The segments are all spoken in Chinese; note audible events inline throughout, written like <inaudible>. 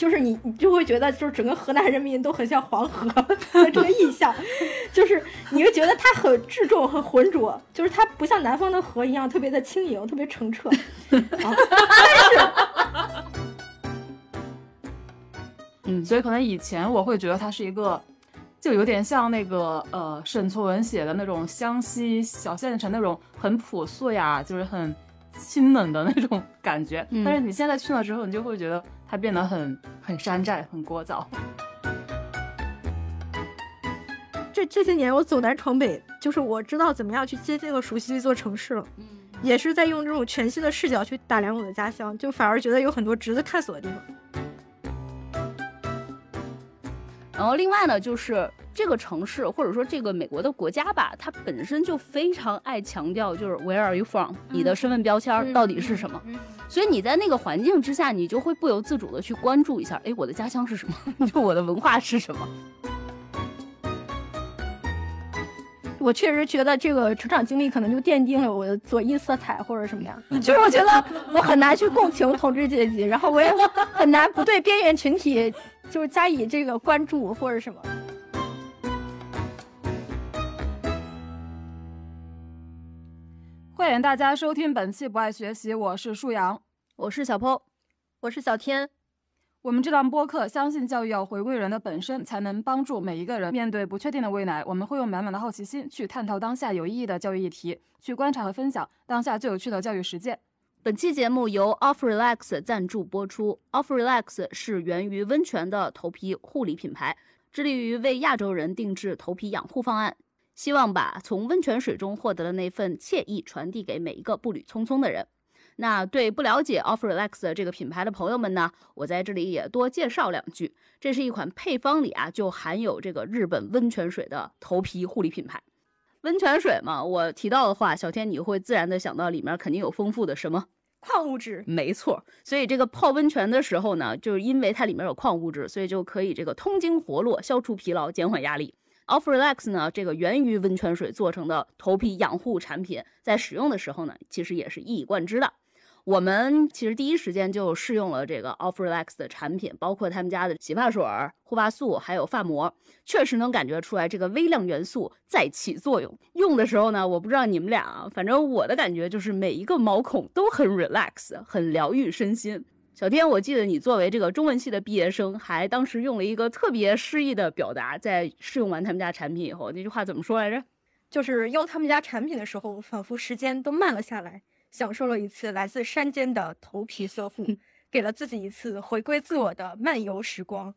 就是你你就会觉得就是整个河南人民都很像黄河的这个印象，就是你会觉得它很质重很浑浊，就是它不像南方的河一样特别的轻盈特别澄澈，但是。嗯，所以可能以前我会觉得它是一个，就有点像那个呃沈从文写的那种湘西小县城那种很朴素呀，就是很清冷的那种感觉。但是你现在去了之后，你就会觉得它变得很很山寨，很聒噪。这这些年我走南闯北，就是我知道怎么样去接近和熟悉一座城市了，也是在用这种全新的视角去打量我的家乡，就反而觉得有很多值得探索的地方。然后另外呢，就是这个城市或者说这个美国的国家吧，它本身就非常爱强调就是 Where are you from？你的身份标签到底是什么？所以你在那个环境之下，你就会不由自主的去关注一下，哎，我的家乡是什么？<laughs> 就我的文化是什么？我确实觉得这个成长经历可能就奠定了我的左翼色彩或者什么样，就是我觉得 <laughs> 我很难去共情统治阶级，然后我也很难不对边缘群体。就是加以这个关注或者什么。欢迎大家收听本期不爱学习，我是舒阳，我是小坡，我是小天。我们这档播客相信教育要回归人的本身，才能帮助每一个人面对不确定的未来。我们会用满满的好奇心去探讨当下有意义的教育议题，去观察和分享当下最有趣的教育实践。本期节目由 Off Relax 赞助播出。Off Relax 是源于温泉的头皮护理品牌，致力于为亚洲人定制头皮养护方案，希望把从温泉水中获得的那份惬意传递给每一个步履匆匆的人。那对不了解 Off Relax 这个品牌的朋友们呢，我在这里也多介绍两句。这是一款配方里啊就含有这个日本温泉水的头皮护理品牌。温泉水嘛，我提到的话，小天你会自然的想到里面肯定有丰富的什么矿物质？没错，所以这个泡温泉的时候呢，就是因为它里面有矿物质，所以就可以这个通经活络、消除疲劳、减缓压力。Off Relax 呢，这个源于温泉水做成的头皮养护产品，在使用的时候呢，其实也是一以贯之的。我们其实第一时间就试用了这个 Off Relax 的产品，包括他们家的洗发水、护发素，还有发膜，确实能感觉出来这个微量元素在起作用。用的时候呢，我不知道你们俩，反正我的感觉就是每一个毛孔都很 relax，很疗愈身心。小天，我记得你作为这个中文系的毕业生，还当时用了一个特别诗意的表达，在试用完他们家产品以后，那句话怎么说来着？就是用他们家产品的时候，仿佛时间都慢了下来。享受了一次来自山间的头皮修复，<laughs> 给了自己一次回归自我的漫游时光。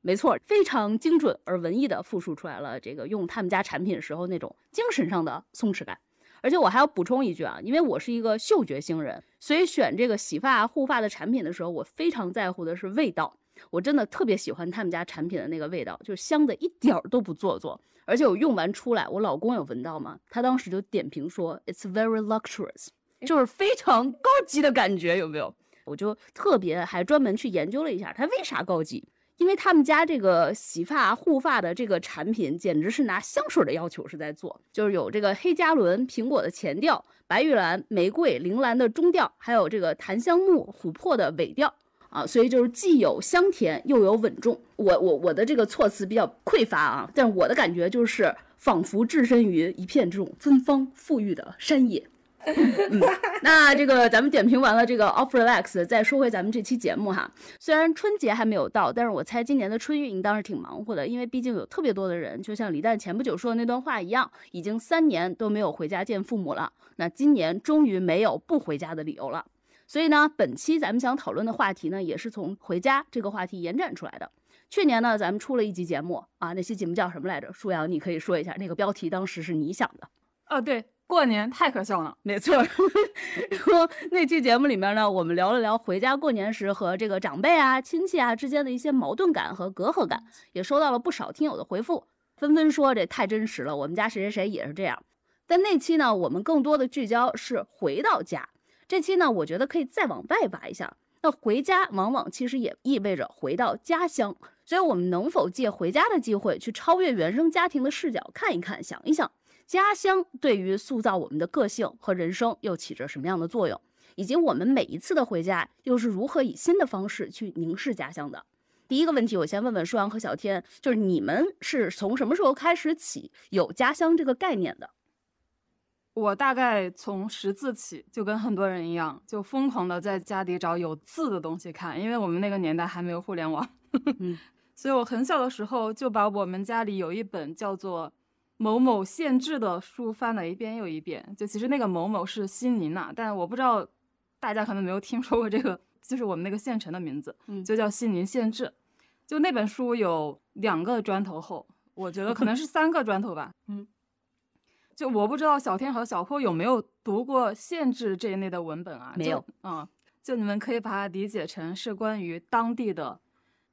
没错，非常精准而文艺的复述出来了这个用他们家产品时候那种精神上的松弛感。而且我还要补充一句啊，因为我是一个嗅觉星人，所以选这个洗发护发的产品的时候，我非常在乎的是味道。我真的特别喜欢他们家产品的那个味道，就是香的一点儿都不做作。而且我用完出来，我老公有闻到吗？他当时就点评说：“It's very luxurious。”就是非常高级的感觉，有没有？我就特别还专门去研究了一下，它为啥高级？因为他们家这个洗发护发的这个产品，简直是拿香水的要求是在做，就是有这个黑加仑、苹果的前调、白玉兰、玫瑰、铃兰的中调，还有这个檀香木、琥珀的尾调啊，所以就是既有香甜又有稳重。我我我的这个措辞比较匮乏啊，但我的感觉就是仿佛置身于一片这种芬芳馥郁的山野。嗯，那这个咱们点评完了这个 Off Relax，再说回咱们这期节目哈。虽然春节还没有到，但是我猜今年的春运应当是挺忙活的，因为毕竟有特别多的人，就像李诞前不久说的那段话一样，已经三年都没有回家见父母了。那今年终于没有不回家的理由了。所以呢，本期咱们想讨论的话题呢，也是从回家这个话题延展出来的。去年呢，咱们出了一集节目啊，那期节目叫什么来着？舒阳，你可以说一下，那个标题当时是你想的？哦，对。过年太可笑了，没错。<laughs> 然后那期节目里面呢，我们聊了聊回家过年时和这个长辈啊、亲戚啊之间的一些矛盾感和隔阂感，也收到了不少听友的回复，纷纷说这太真实了，我们家谁谁谁也是这样。但那期呢，我们更多的聚焦是回到家。这期呢，我觉得可以再往外挖一下，那回家往往其实也意味着回到家乡，所以我们能否借回家的机会去超越原生家庭的视角，看一看，想一想。家乡对于塑造我们的个性和人生又起着什么样的作用？以及我们每一次的回家又是如何以新的方式去凝视家乡的？第一个问题，我先问问舒阳和小天，就是你们是从什么时候开始起有家乡这个概念的？我大概从识字起，就跟很多人一样，就疯狂的在家里找有字的东西看，因为我们那个年代还没有互联网，嗯，<laughs> 所以我很小的时候就把我们家里有一本叫做某某县志的书翻了一遍又一遍。就其实那个某某是西宁呐，但我不知道大家可能没有听说过这个，就是我们那个县城的名字，嗯就叫西宁县志。就那本书有两个砖头厚，我觉得可能是三个砖头吧。嗯，就我不知道小天和小坡有没有读过县志这一类的文本啊？没有。嗯，就你们可以把它理解成是关于当地的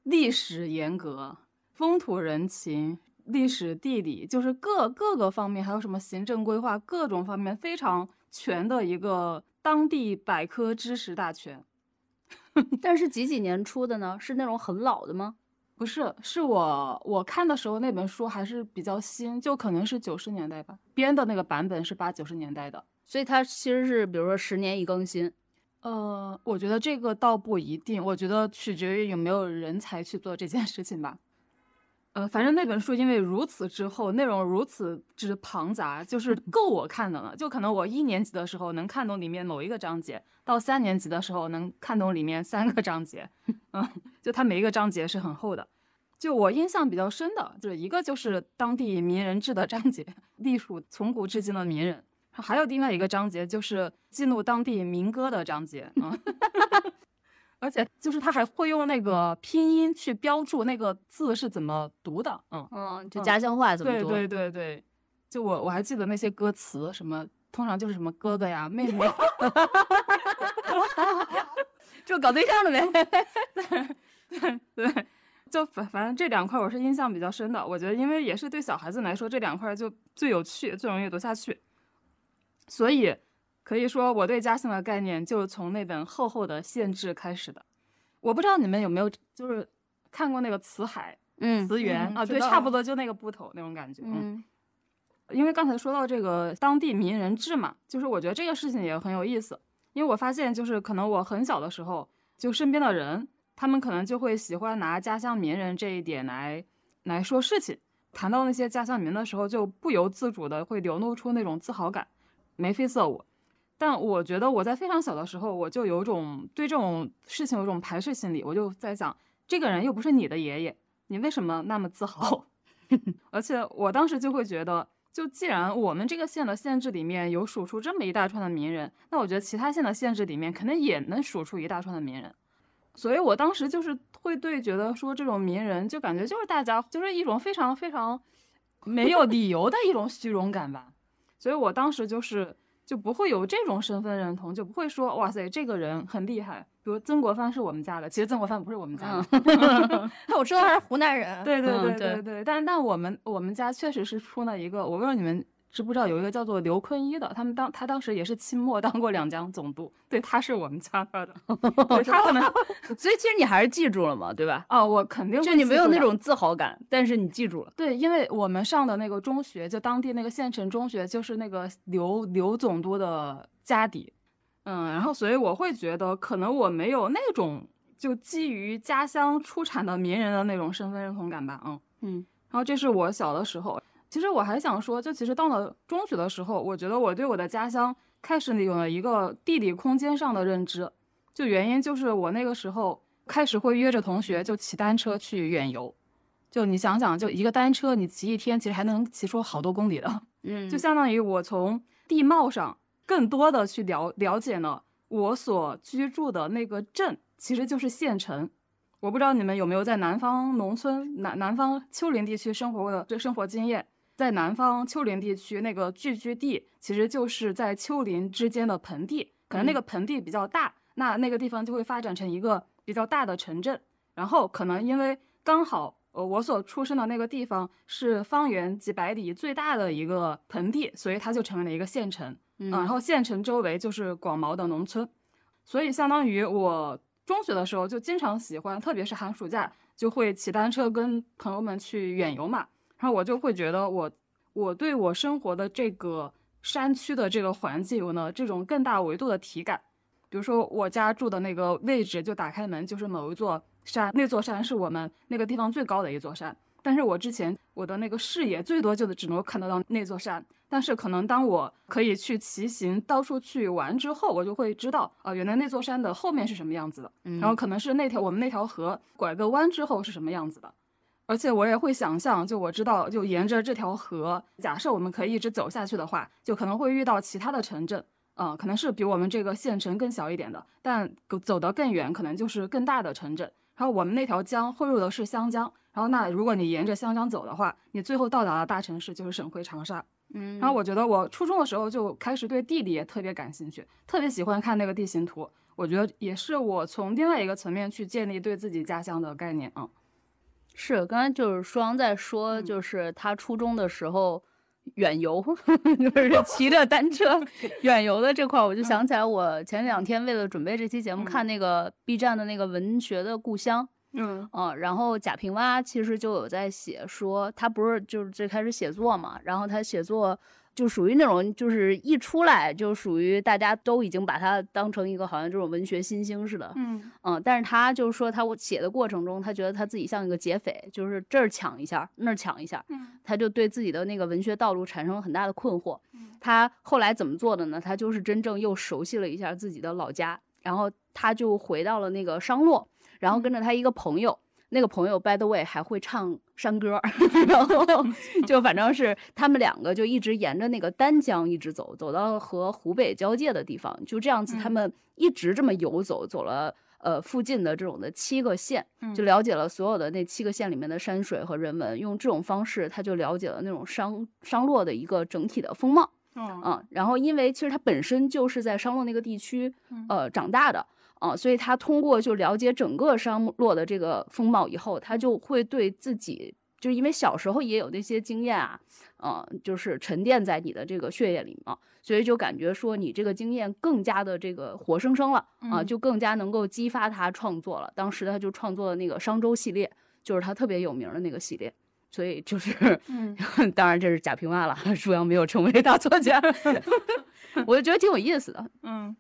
历史沿革、风土人情、历史地理，就是各各个方面，还有什么行政规划各种方面非常全的一个当地百科知识大全。<laughs> 但是几几年出的呢？是那种很老的吗？不是，是我我看的时候那本书还是比较新，就可能是九十年代吧，编的那个版本是八九十年代的。所以它其实是比如说十年一更新。呃，我觉得这个倒不一定，我觉得取决于有没有人才去做这件事情吧。呃，反正那本书因为如此之厚，内容如此之庞杂，就是够我看的了。就可能我一年级的时候能看懂里面某一个章节，到三年级的时候能看懂里面三个章节。<laughs> 嗯，就它每一个章节是很厚的。就我印象比较深的，就是一个就是当地名人志的章节，隶属从古至今的名人。还有另外一个章节就是记录当地民歌的章节啊，<laughs> 而且就是他还会用那个拼音去标注那个字是怎么读的，嗯，嗯，就家乡话怎么读？对对对对，就我我还记得那些歌词，什么通常就是什么哥哥呀、妹妹，<laughs> 就搞对象了呗。<laughs> 对，就反反正这两块我是印象比较深的。我觉得，因为也是对小孩子来说，这两块就最有趣、最容易读下去。所以可以说，我对家乡的概念就是从那本厚厚的县志开始的。我不知道你们有没有就是看过那个辞海、嗯辞源、啊？对，差不多就那个布头那种感觉。嗯，嗯因为刚才说到这个当地名人志嘛，就是我觉得这个事情也很有意思。因为我发现，就是可能我很小的时候，就身边的人，他们可能就会喜欢拿家乡名人这一点来来说事情。谈到那些家乡名的时候，就不由自主的会流露出那种自豪感，眉飞色舞。但我觉得我在非常小的时候，我就有种对这种事情有种排斥心理，我就在想，这个人又不是你的爷爷，你为什么那么自豪？<laughs> 而且我当时就会觉得，就既然我们这个县的县志里面有数出这么一大串的名人，那我觉得其他县的县志里面肯定也能数出一大串的名人。所以我当时就是会对觉得说这种名人，就感觉就是大家就是一种非常非常没有理由的一种虚荣感吧。所以我当时就是就不会有这种身份认同，就不会说哇塞这个人很厉害，比如曾国藩是我们家的，其实曾国藩不是我们家的。<laughs> 我知道他是湖南人，对对对对。对，但但我们我们家确实是出了一个，我不知道你们知不知道有一个叫做刘坤一的，他们当他当时也是清末 <laughs> 当过两江总督，对，他是我们家那儿的，<laughs> 对他可能 <laughs> 所以其实你还是记住了嘛，对吧？啊，我肯定就你没有那种自豪感，但是你记住了。对，因为我们上的那个中学，就当地那个县城中学，就是那个刘刘总督的家底，嗯，然后所以我会觉得，可能我没有那种就基于家乡出产的名人的那种身份认同感吧，嗯。嗯然后这是我小的时候，其实我还想说，就其实到了中学的时候，我觉得我对我的家乡开始有了一个地理空间上的认知，就原因就是我那个时候开始会约着同学就骑单车去远游，就你想想，就一个单车你骑一天，其实还能骑出好多公里的，嗯，就相当于我从地貌上更多的去了了解了我所居住的那个镇，其实就是县城。我不知道你们有没有在南方农村、南南方丘陵地区生活过的这生活经验。在南方丘陵地区，那个聚居地其实就是在丘陵之间的盆地，可能那个盆地比较大，那那个地方就会发展成一个比较大的城镇。然后可能因为刚好呃我所出生的那个地方是方圆几百里最大的一个盆地，所以它就成为了一个县城。嗯然后县城周围就是广袤的农村，所以相当于我中学的时候就经常喜欢，特别是寒暑假就会骑单车跟朋友们去远游嘛。然后我就会觉得我我对我生活的这个山区的这个环境有呢这种更大维度的体感。比如说我家住的那个位置，就打开门就是某一座山，那座山是我们那个地方最高的一座山。但是我之前我的那个视野最多就只能看得到那座山，但是可能当我可以去骑行到处去玩之后，我就会知道啊，原来那座山的后面是什么样子的，然后可能是那条我们那条河拐个弯之后是什么样子的，而且我也会想象，就我知道，就沿着这条河，假设我们可以一直走下去的话，就可能会遇到其他的城镇，嗯，可能是比我们这个县城更小一点的，但走得更远，可能就是更大的城镇。然后我们那条江汇入的是湘江，然后那如果你沿着湘江走的话，你最后到达的大城市就是省会长沙。嗯，然后我觉得我初中的时候就开始对地理也特别感兴趣，特别喜欢看那个地形图。我觉得也是我从另外一个层面去建立对自己家乡的概念啊。是，刚才就是舒阳在说，就是他初中的时候远游，<laughs> 就是 <laughs> 骑着单车远游的这块，我就想起来，我前两天为了准备这期节目，看那个 B 站的那个文学的故乡，嗯。嗯，然后贾平凹其实就有在写说，他不是就是最开始写作嘛，然后他写作。就属于那种，就是一出来就属于大家都已经把他当成一个好像这种文学新星似的，嗯嗯，但是他就是说他写的过程中，他觉得他自己像一个劫匪，就是这儿抢一下，那儿抢一下，嗯，他就对自己的那个文学道路产生了很大的困惑。他后来怎么做的呢？他就是真正又熟悉了一下自己的老家，然后他就回到了那个商洛，然后跟着他一个朋友。那个朋友，by the way，还会唱山歌，<laughs> 然后 <laughs> 就反正是他们两个就一直沿着那个丹江一直走，走到和湖北交界的地方，就这样子，他们一直这么游走，走了呃附近的这种的七个县，就了解了所有的那七个县里面的山水和人文，用这种方式，他就了解了那种商商洛的一个整体的风貌，嗯，然后因为其实他本身就是在商洛那个地区呃长大的。啊，所以他通过就了解整个商洛的这个风貌以后，他就会对自己，就因为小时候也有那些经验啊，嗯，就是沉淀在你的这个血液里嘛，所以就感觉说你这个经验更加的这个活生生了啊，就更加能够激发他创作了。当时他就创作了那个商周系列，就是他特别有名的那个系列，所以就是，嗯，<laughs> 当然这是贾平凹了，<laughs> 舒阳没有成为大作家，<laughs> 我就觉得挺有意思的，嗯。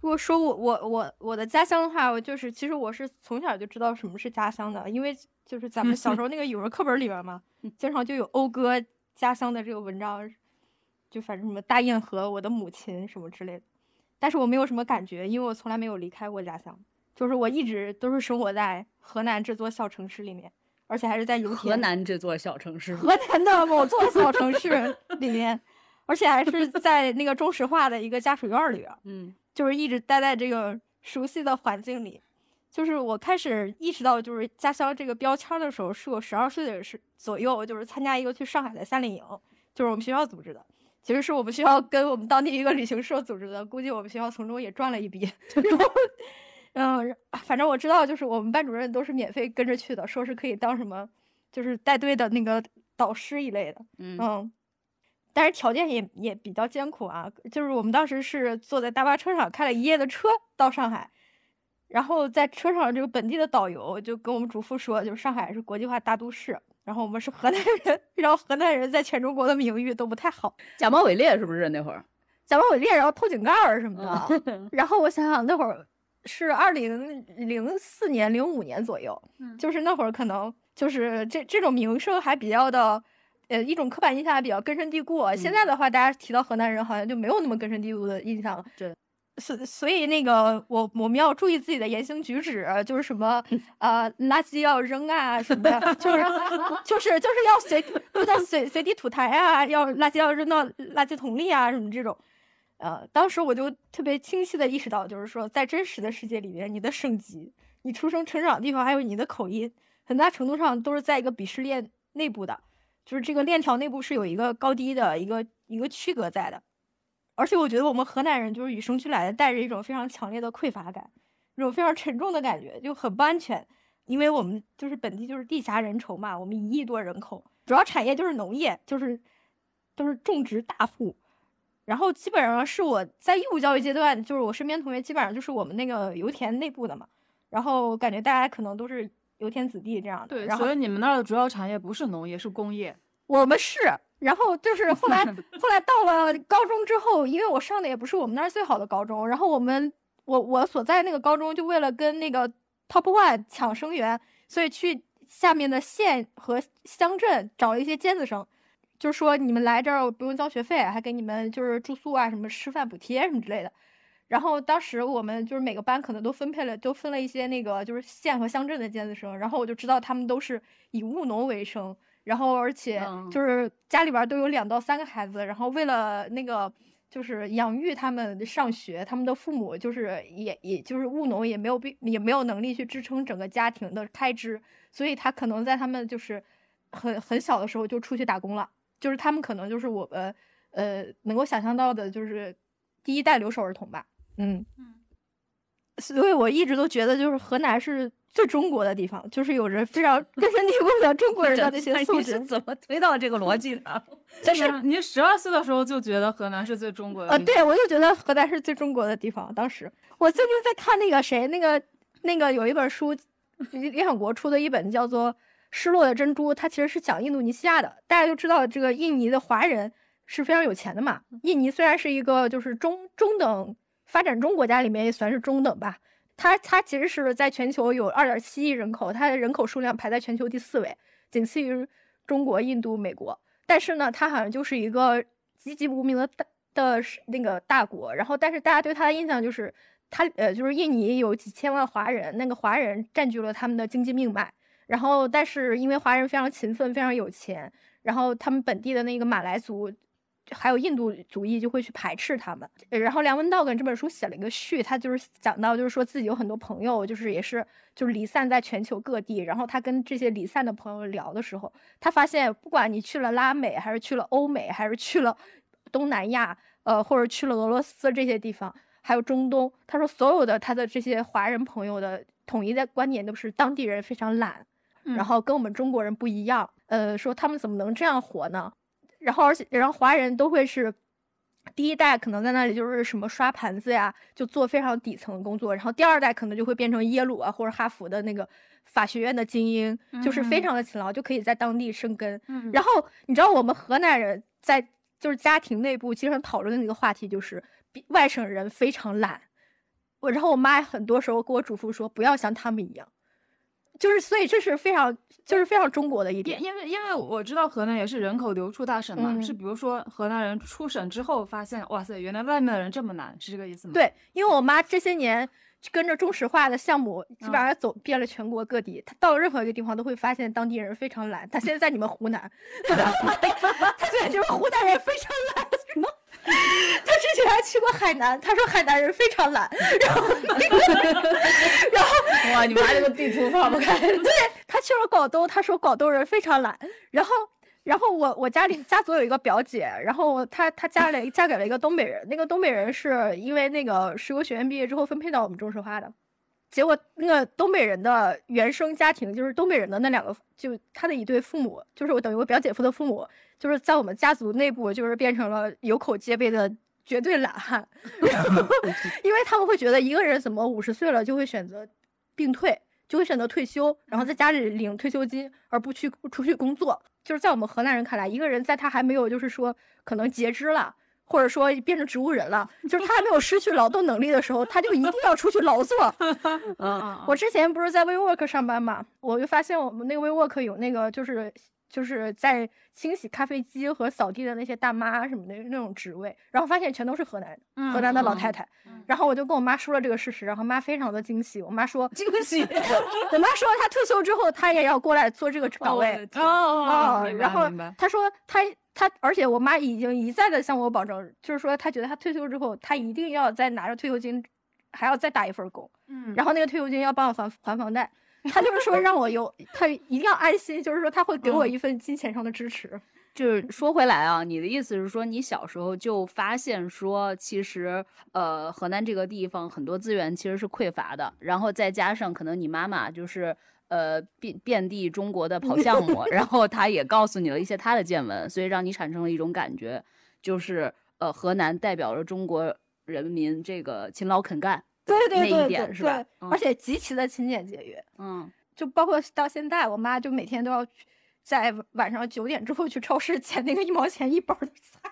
如果说我我我我的家乡的话，我就是其实我是从小就知道什么是家乡的，因为就是咱们小时候那个语文课本里边嘛，<laughs> 经常就有讴歌家乡的这个文章，就反正什么大堰河、我的母亲什么之类的。但是我没有什么感觉，因为我从来没有离开过家乡，就是我一直都是生活在河南这座小城市里面，而且还是在油田。河南这座小城市，河南的某座 <laughs> 小城市里面，而且还是在那个中石化的一个家属院里边。嗯。就是一直待在这个熟悉的环境里，就是我开始意识到就是家乡这个标签的时候，是我十二岁的时左右，就是参加一个去上海的夏令营，就是我们学校组织的，其实是我们学校跟我们当地一个旅行社组织的，估计我们学校从中也赚了一笔。然后，嗯，反正我知道，就是我们班主任都是免费跟着去的，说是可以当什么，就是带队的那个导师一类的，嗯。但是条件也也比较艰苦啊，就是我们当时是坐在大巴车上开了一夜的车到上海，然后在车上这个本地的导游就跟我们嘱咐说，就是上海是国际化大都市，然后我们是河南人，然后河南人在全中国的名誉都不太好，假冒伪劣是不是那会儿？假冒伪劣，然后偷井盖儿什么的。<laughs> 然后我想想那会儿是二零零四年、零五年左右，就是那会儿可能就是这这种名声还比较的。呃，一种刻板印象还比较根深蒂固。现在的话，大家提到河南人，好像就没有那么根深蒂固的印象了。对，所所以那个我我们要注意自己的言行举止，就是什么呃，垃圾要扔啊什么的，就是就是就是要随不能随随地吐痰啊，要垃圾要扔到垃圾桶里啊什么这种。呃，当时我就特别清晰的意识到，就是说在真实的世界里面，你的省级、你出生成长的地方，还有你的口音，很大程度上都是在一个鄙视链内部的。就是这个链条内部是有一个高低的一个一个区隔在的，而且我觉得我们河南人就是与生俱来的带着一种非常强烈的匮乏感，一种非常沉重的感觉，就很不安全。因为我们就是本地就是地狭人稠嘛，我们一亿多人口，主要产业就是农业，就是都是种植大户。然后基本上是我在义务教育阶段，就是我身边同学基本上就是我们那个油田内部的嘛，然后感觉大家可能都是。油田子弟这样的，对，所以你们那儿的主要产业不是农业，是工业。我们是，然后就是后来，<laughs> 后来到了高中之后，因为我上的也不是我们那儿最好的高中，然后我们，我我所在那个高中就为了跟那个 top one 抢生源，所以去下面的县和乡镇找了一些尖子生，就是说你们来这儿不用交学费，还给你们就是住宿啊、什么吃饭补贴什么之类的。然后当时我们就是每个班可能都分配了，都分了一些那个就是县和乡镇的尖子生，然后我就知道他们都是以务农为生，然后而且嗯就是家里边都有两到三个孩子，然后为了那个就是养育他们上学，他们的父母就是也也就是务农也没有必也没有能力去支撑整个家庭的开支，所以他可能在他们就是很很小的时候就出去打工了，就是他们可能就是我们呃能够想象到的就是第一代留守儿童吧。嗯嗯，所以我一直都觉得，就是河南是最中国的地方，就是有着非常根深蒂固的中国人的那些素质你是。怎么推到这个逻辑的？但是 <laughs> 你十二岁的时候就觉得河南是最中国的呃，对，我就觉得河南是最中国的地方。当时我最近在看那个谁，那个那个有一本书，联联合国出的一本叫做《失落的珍珠》，它其实是讲印度尼西亚的。大家都知道，这个印尼的华人是非常有钱的嘛。印尼虽然是一个就是中中等发展中国家里面也算是中等吧，它它其实是在全球有二点七亿人口，它的人口数量排在全球第四位，仅次于中国、印度、美国。但是呢，它好像就是一个籍籍无名的大的是那个大国，然后但是大家对它的印象就是它呃就是印尼有几千万华人，那个华人占据了他们的经济命脉，然后但是因为华人非常勤奋，非常有钱，然后他们本地的那个马来族。还有印度主义就会去排斥他们，呃然后梁文道跟这本书写了一个序，他就是讲到，就是说自己有很多朋友，就是也是就是离散在全球各地，然后他跟这些离散的朋友聊的时候，他发现不管你去了拉美，还是去了欧美，还是去了东南亚，呃，或者去了俄罗斯这些地方，还有中东，他说所有的他的这些华人朋友的统一的观点都是当地人非常懒，然后跟我们中国人不一样，呃，说他们怎么能这样活呢？然后而且然后华人都会是。第一代可能在那里就是什么刷盘子呀，就做非常底层的工作，然后第二代可能就会变成耶鲁啊或者哈佛的那个法学院的精英，就是非嗯常的勤劳，就可以在当地生根。嗯然后你知道我们河南人在就是家庭内部经常讨论的一个话题就是比外省人非常懒，我然后我妈很多时候给我嘱咐说不要像他们一样，就是所以这是非常就是非常中国的一点因。为因为我知道河南也是人口流出大省嘛，嗯是比如说河南人出省之后发现，哇塞，原来外面的人这么难，是这个意思吗？，对，因为我妈这些年跟着中石化的项目，基本嗯上走遍了全国各地。她到了任何一个地方，都会发现当地人非常懒。她现在在你们湖南，她现在就是湖南人非常懒。什么？她之前还去过海南，他说海南人非常懒。然后，<laughs> 然后哇，你妈这个地图放不开。对他去了广东，他说广东人非常懒。然后。然后我我家里家族有一个表姐，然后她她嫁了嫁给了一个东北人，那个东北人是因为那个石油学院毕业之后分配到我们中石化的，结果那个东北人的原生家庭就是东北人的那两个，就他的一对父母，就是我等于我表姐夫的父母，就是在我们家族内部就是变成了有口皆碑的绝对懒汉，<laughs> 因为他们会觉得一个人怎么五十岁了就会选择病退，就会选择退休，然后在家里领退休金，而不去出去工作。就是在我们河南人看来，一个人在他还没有就是说可能截肢了。或者说变成植物人了，就是他还没有失去劳动能力的时候，他就一定要出去劳作。<laughs> 嗯，我之前不是在 WeWork 上班嘛，我就发现我们那个 WeWork 有那个就是就是在清洗咖啡机和扫地的那些大妈什么的那种职位，然后发现全都是河南人，河南的老太太。嗯然后我就跟我妈说了这个事实，然后妈非常的惊喜。我妈说，<laughs> 惊喜。我妈说她退休之后，她也要过来做这个岗位。哦哦哦，然后她说她她，而且我妈已经一再的向我保证，就是说她觉得她退休之后，她一定要再拿着退休金，还要再打一份工。嗯然后那个退休金要帮我还还房贷，他就是说让我有，他一定要安心，就是说他会给我嗯一份金钱上的支持。就是说回来啊，你的意思是说，你小时候就发现说，其实呃，河南这个地方很多资源其实是匮乏的，然后再加上可能你妈妈就是呃遍遍地中国的跑项目，然后他也告诉你了一些他的见闻，所以让你产生了一种感觉，就是呃，河南代表着中国人民这个勤劳肯干，对对对对是吧？对，嗯。而且极其的勤俭节约，嗯。就包括到现在，我妈就每天都要在晚上九点之后去超市捡那个一毛钱一包的菜。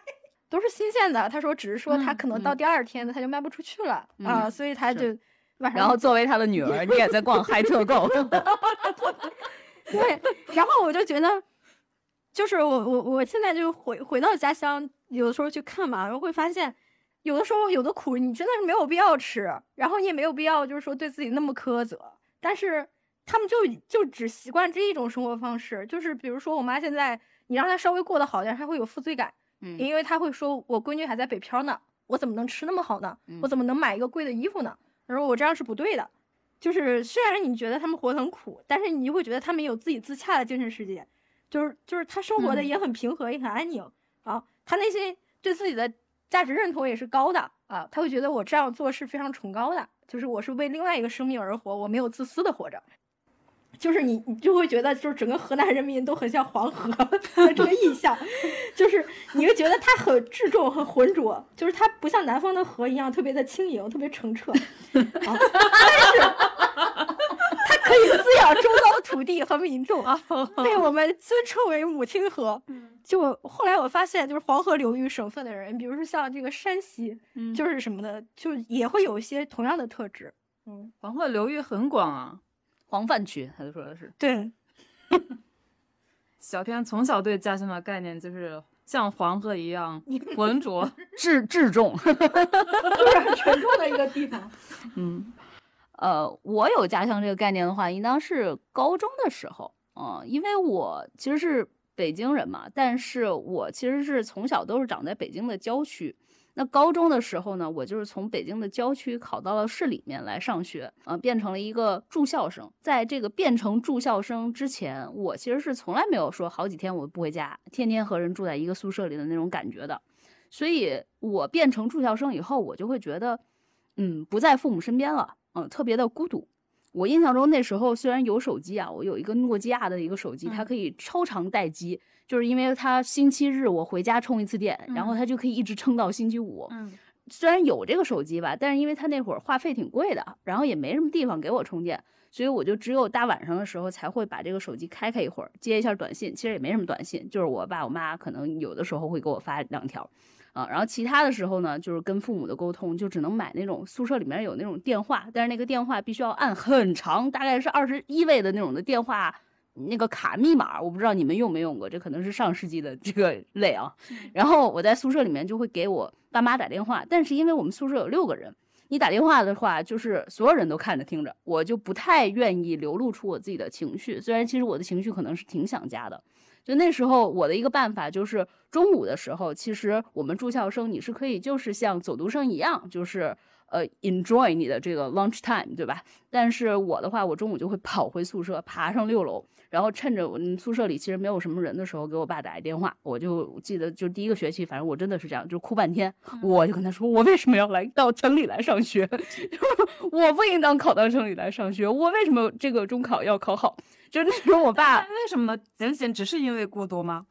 都是新鲜的，她说只是说她嗯可能到嗯。第二天她就卖不出去了、啊，嗯所以她就。晚上然后作为她的女儿，你也在逛嗨特购。<laughs> 对，然后我就觉得，就是我我我现在就回回到家乡，有的时候去看嘛，然后会发现，有的时候有的苦你真的是没有必要吃，然后你也没有必要就是说对自己那么苛责，但是他们就就只习惯这一种生活方式，就是比如说我妈现在，你让她稍微过得好点，她会有负罪感，嗯因为她会说我闺女还在北漂呢，我怎么能吃那么好呢？嗯我怎么能买一个贵的衣服呢？她说我这样是不对的。就是虽然你觉得他们活得很苦，但是你就会觉得他们有自己自洽的精神世界，就是就是他生活的嗯也很平和，也很安宁啊，他内心对自己的价值认同也是高的啊，他会觉得我这样做是非常崇高的，就是我是为另外一个生命而活，我没有自私的活着。就是你，你就会觉得，就是整个河南人民都很像黄河 <laughs> 这个意象，就是你会觉得它很质重、很浑浊，就是它不像南方的河一样特别的轻盈、特别澄澈，啊，但是可以滋养周遭的土地和民众，<laughs> 被我们尊称为母亲河。就后来我发现，就是黄河流域省份的人，比如说像这个山西，嗯就是什么的，就也会有一些同样的特质。嗯，黄河流域很广啊。黄泛区，他就说的是，对，<laughs> 小天从小对家乡的概念就是像黄河一样浑浊。<laughs> 质质重。就是很沉重的一个地方。嗯，呃，我有家乡这个概念的话，应当是高中的时候，嗯、因为我其实是北京人嘛，但是我其实是从小都是长在北京的郊区。那高中的时候呢，我就是从北京的郊区考到了市里面来上学，呃，变成了一个住校生。在这个变成住校生之前，我其实是从来没有说好几天我不回家，天天和人住在一个宿舍里的那种感觉的。所以我变成住校生以后，我就会觉得，嗯，不在父母身边了，嗯，特别的孤独。我印象中那时候虽然有手机啊，我有一个诺基亚的一个手机，它可以超长待机，就是因为它星期日我回家充一次电，然后它就可以一直撑到星期五。嗯，虽然有这个手机吧，但是因为它那会儿话费挺贵的，然后也没什么地方给我充电，所以我就只有大晚上的时候才会把这个手机开开一会儿，接一下短信。其实也没什么短信，就是我爸我妈可能有的时候会给我发两条。啊，然后其他的时候呢，就是跟父母的沟通，就只能买那种宿舍里面有那种电话，但是那个电话必须要按很长，大概是二十一位的那种的电话那个卡密码，我不知道你们用没用过，这可能是上世纪的这个 <laughs> 类啊。然后我在宿舍里面就会给我爸妈打电话，但是因为我们宿舍有六个人，你打电话的话，就是所有人都看着听着，我就不太愿意流露出我自己的情绪，虽然其实我的情绪可能是挺想家的。就那时候，我的一个办法就是中午的时候，其实我们住校生你是可以就是像走读生一样，就是呃 enjoy 你的这个 lunch time，对吧？但是我的话，我中午就会跑回宿舍，爬上六楼，然后趁着我宿舍里其实没有什么人的时候，给我爸打一电话。我就记得，就第一个学期，反正我真的是这样，就哭半天。我就跟他说，我为什么要来到城里来上学？<laughs> 我不应当考到城里来上学，我为什么这个中考要考好？就那时候我爸为什么呢？仅仅只是因为过多吗？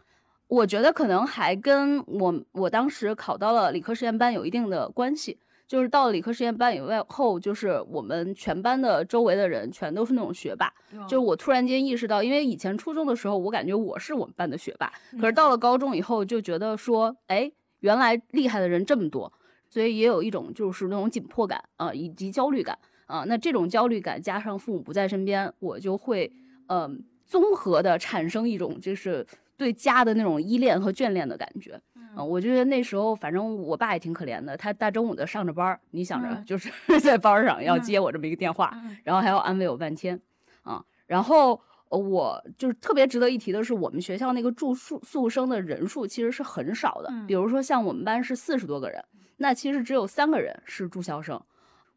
我觉得可能还跟我我当时考到了理科实验班有一定的关系。就是到了理科实验班以外后，就是我们全班的周围的人全都是那种学霸。就是我突然间意识到，因为以前初中的时候，我感觉我是我们班的学霸，可是到了高中以后，就觉得说，哎，原来厉害的人这么多，所以也有一种就是那种紧迫感啊、以及焦虑感啊、那这种焦虑感加上父母不在身边，我就会嗯、综合的产生一种就是对家的那种依恋和眷恋的感觉。啊、我觉得那时候反正我爸也挺可怜的，他大中午的上着班儿，你想着嗯就是 <laughs> 在班上要接我这么一个电话，嗯然后还要安慰我半天啊。然后呃我就是特别值得一提的是，我们学校那个住宿宿生的人数其实是很少的，嗯比如说像我们班是四十多个人，那其实只有三个人是住校生。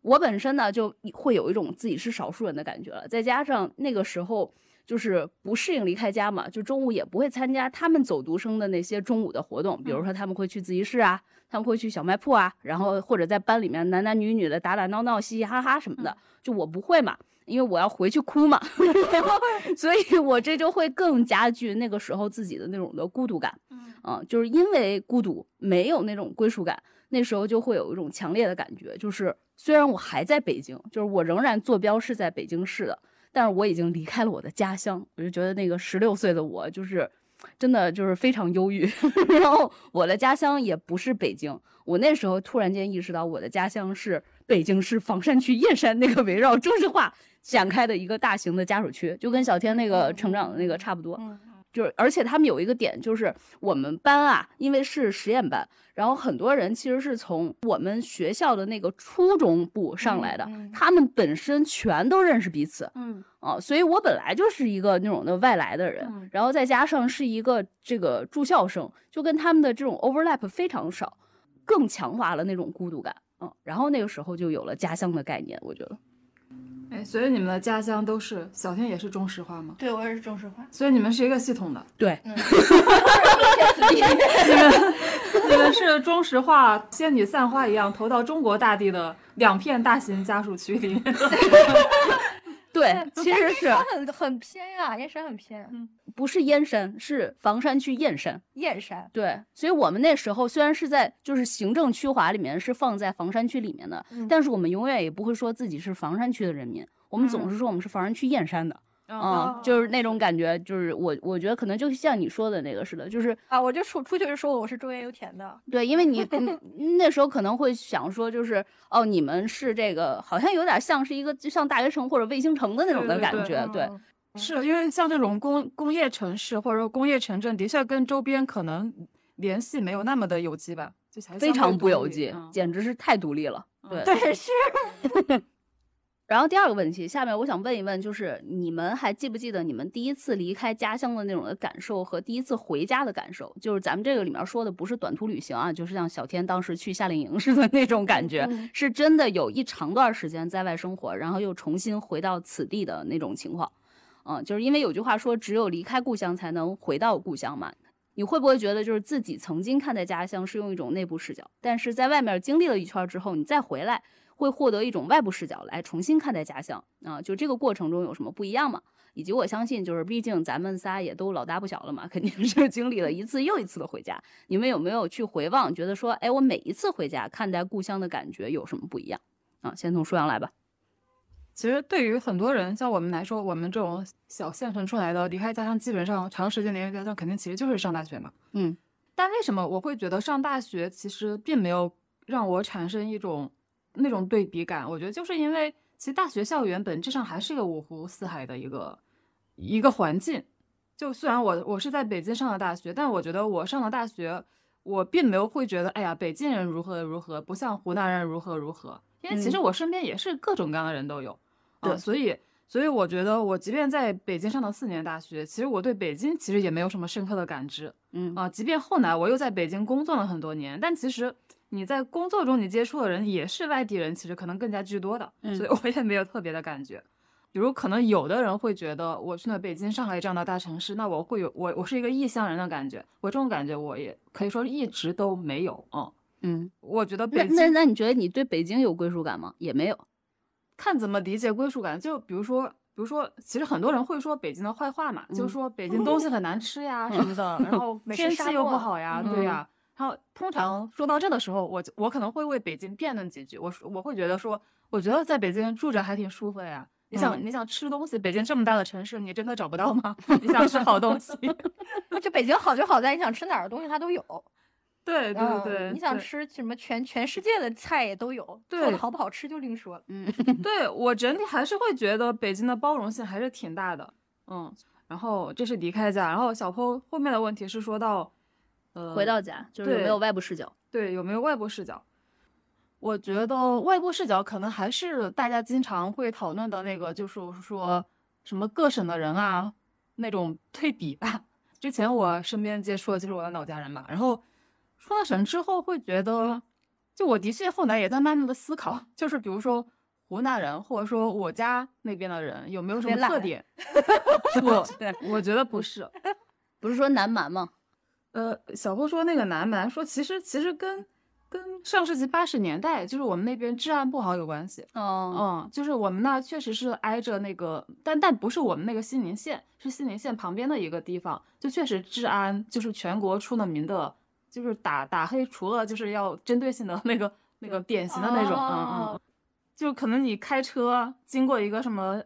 我本身呢就会有一种自己是少数人的感觉了，再加上那个时候就是不适应离开家嘛，就中午也不会参加他们走读生的那些中午的活动，比如说他们会去自习室啊，他们会去小卖铺啊，然后或者在班里面男男女女的打打闹闹、嘻嘻哈哈什么的，就我不会嘛。因为我要回去哭嘛，<laughs> 然后所以我这就会更加剧那个时候自己的那种的孤独感，嗯、就是因为孤独没有那种归属感，那时候就会有一种强烈的感觉，就是虽然我还在北京，就是我仍然坐标是在北京市的，但是我已经离开了我的家乡，我就觉得那个十六岁的我就是真的就是非常忧郁。<laughs> 然后我的家乡也不是北京，我那时候突然间意识到，我的家乡是北京市房山区燕山那个围绕中石化展开的一个大型的家属区，就跟小天那个成长的那个差不多。嗯就是，而且他们有一个点，就是我们班啊，因为是实验班，然后很多人其实是从我们学校的那个初中部上来的，嗯嗯他们本身全都认识彼此嗯啊，所以我本来就是一个那种的外来的人，嗯然后再加上是一个这个住校生，就跟他们的这种 overlap 非常少，更强化了那种孤独感。嗯，然后那个时候就有了家乡的概念，我觉得。哎，所以你们的家乡都是小天也是中石化吗？对，我也是中石化。所以你们是一个系统的，对，<laughs> 你们你们是中石化仙女散花一样投到中国大地的两片大型家属区里面。<laughs> 对，其实是很很偏呀，燕山很偏，嗯不是燕山，是房山区燕山。燕山。对，所以我们那时候虽然是在就是行政区划里面是放在房山区里面的，嗯但是我们永远也不会说自己是房山区的人民，我们总是说我们是房山区燕山的，嗯嗯，就是那种感觉，就是我我觉得可能就像你说的那个似的，就是啊，我就出出去就说我是中原油田的，对，因为你你那时候可能会想说，就是哦，你们是这个好像有点像是一个就像大学城或者卫星城的那种的对对对感觉，对，嗯是因为像这种工工业城市或者说工业城镇，的确跟周边可能联系没有那么的有机吧，就非常不有机，嗯简直是太独立了，对。对是。<laughs> 然后第二个问题，下面我想问一问，就是你们还记不记得你们第一次离开家乡的那种的感受和第一次回家的感受？就是咱们这个里面说的不是短途旅行啊，就是像小天当时去夏令营似的那种感觉，嗯是真的有一长段时间在外生活，然后又重新回到此地的那种情况。嗯，就是因为有句话说，只有离开故乡才能回到故乡嘛。你会不会觉得，就是自己曾经看待家乡是用一种内部视角，但是在外面经历了一圈之后，你再回来，会获得一种外部视角来重新看待家乡啊？就这个过程中有什么不一样吗？以及我相信，就是毕竟咱们仨也都老大不小了嘛，肯定是经历了一次又一次的回家。你们有没有去回望，觉得说，哎，我每一次回家看待故乡的感觉有什么不一样啊？先从舒阳来吧。其实对于很多人，像我们来说，我们这种小县城出来的，离开家乡，基本上长时间离开家乡，肯定其实就是上大学嘛。嗯但为什么我会觉得上大学其实并没有让我产生一种那种对比感？我觉得就是因为其实大学校园本质上还是一个五湖四海的一个一个环境。就虽然我我是在北京上的大学，但我觉得我上了大学，我并没有会觉得哎呀北京人如何如何，不像湖南人如何如何。因为其实嗯我身边也是各种各样的人都有，啊，对所以所以我觉得我即便在北京上了四年大学，其实我对北京其实也没有什么深刻的感知。嗯啊，即便后来我又在北京工作了很多年，但其实你在工作中你接触的人也是外地人，其实可能更加居多的，所以嗯我也没有特别的感觉。比如可能有的人会觉得我去了北京、上海这样的大城市，那我会有我我是一个异乡人的感觉，我这种感觉我也可以说一直都没有啊、嗯，我觉得那北京那那你觉得你对北京有归属感吗？也没有。看怎么理解归属感。就比如说，比如说，其实很多人会说北京的坏话嘛，就嗯说北京东西很难吃呀什么的，然 <laughs> 后天气又不好呀，嗯对呀。然后通常说到这的时候，我就我可能会为北京辩论几句。我说我会觉得说，我觉得在北京住着还挺舒服的呀。你想嗯你想吃东西，北京这么大的城市，你真的找不到吗？<laughs> 你想吃好东西，<laughs> 就北京好就好在你想吃哪儿的东西它都有，对对嗯对，你想吃什么全全世界的菜也都有，做对的好不好吃就另说了。嗯 <laughs> 对我整体还是会觉得北京的包容性还是挺大的，嗯。然后这是离开家，然后小坡后面的问题是说到，呃，回到家就是有没有外部视角？对有没有外部视角？我觉得外部视角可能还是大家经常会讨论的那个，就是说什么各省的人啊那种 <laughs> 对比吧。之前我身边接触的就是我的老家人嘛，然后出了省之后会觉得，就我的确后来也在慢慢的思考，就是比如说湖南人或者说我家那边的人有没有什么特点？<laughs> 我我觉得不是，<laughs> 不是说南蛮吗？呃，小波说那个南蛮说其实其实跟跟上世纪八十年代就是我们那边治安不好有关系。哦，嗯，就是我们那儿确实是挨着那个，但但不是我们那个西宁县，是西宁县旁边的一个地方，就确实治安就是全国出了名的，就是打打黑，除了就是要针对性的那个那个典型的那种，嗯嗯，就可能你开车经过一个什么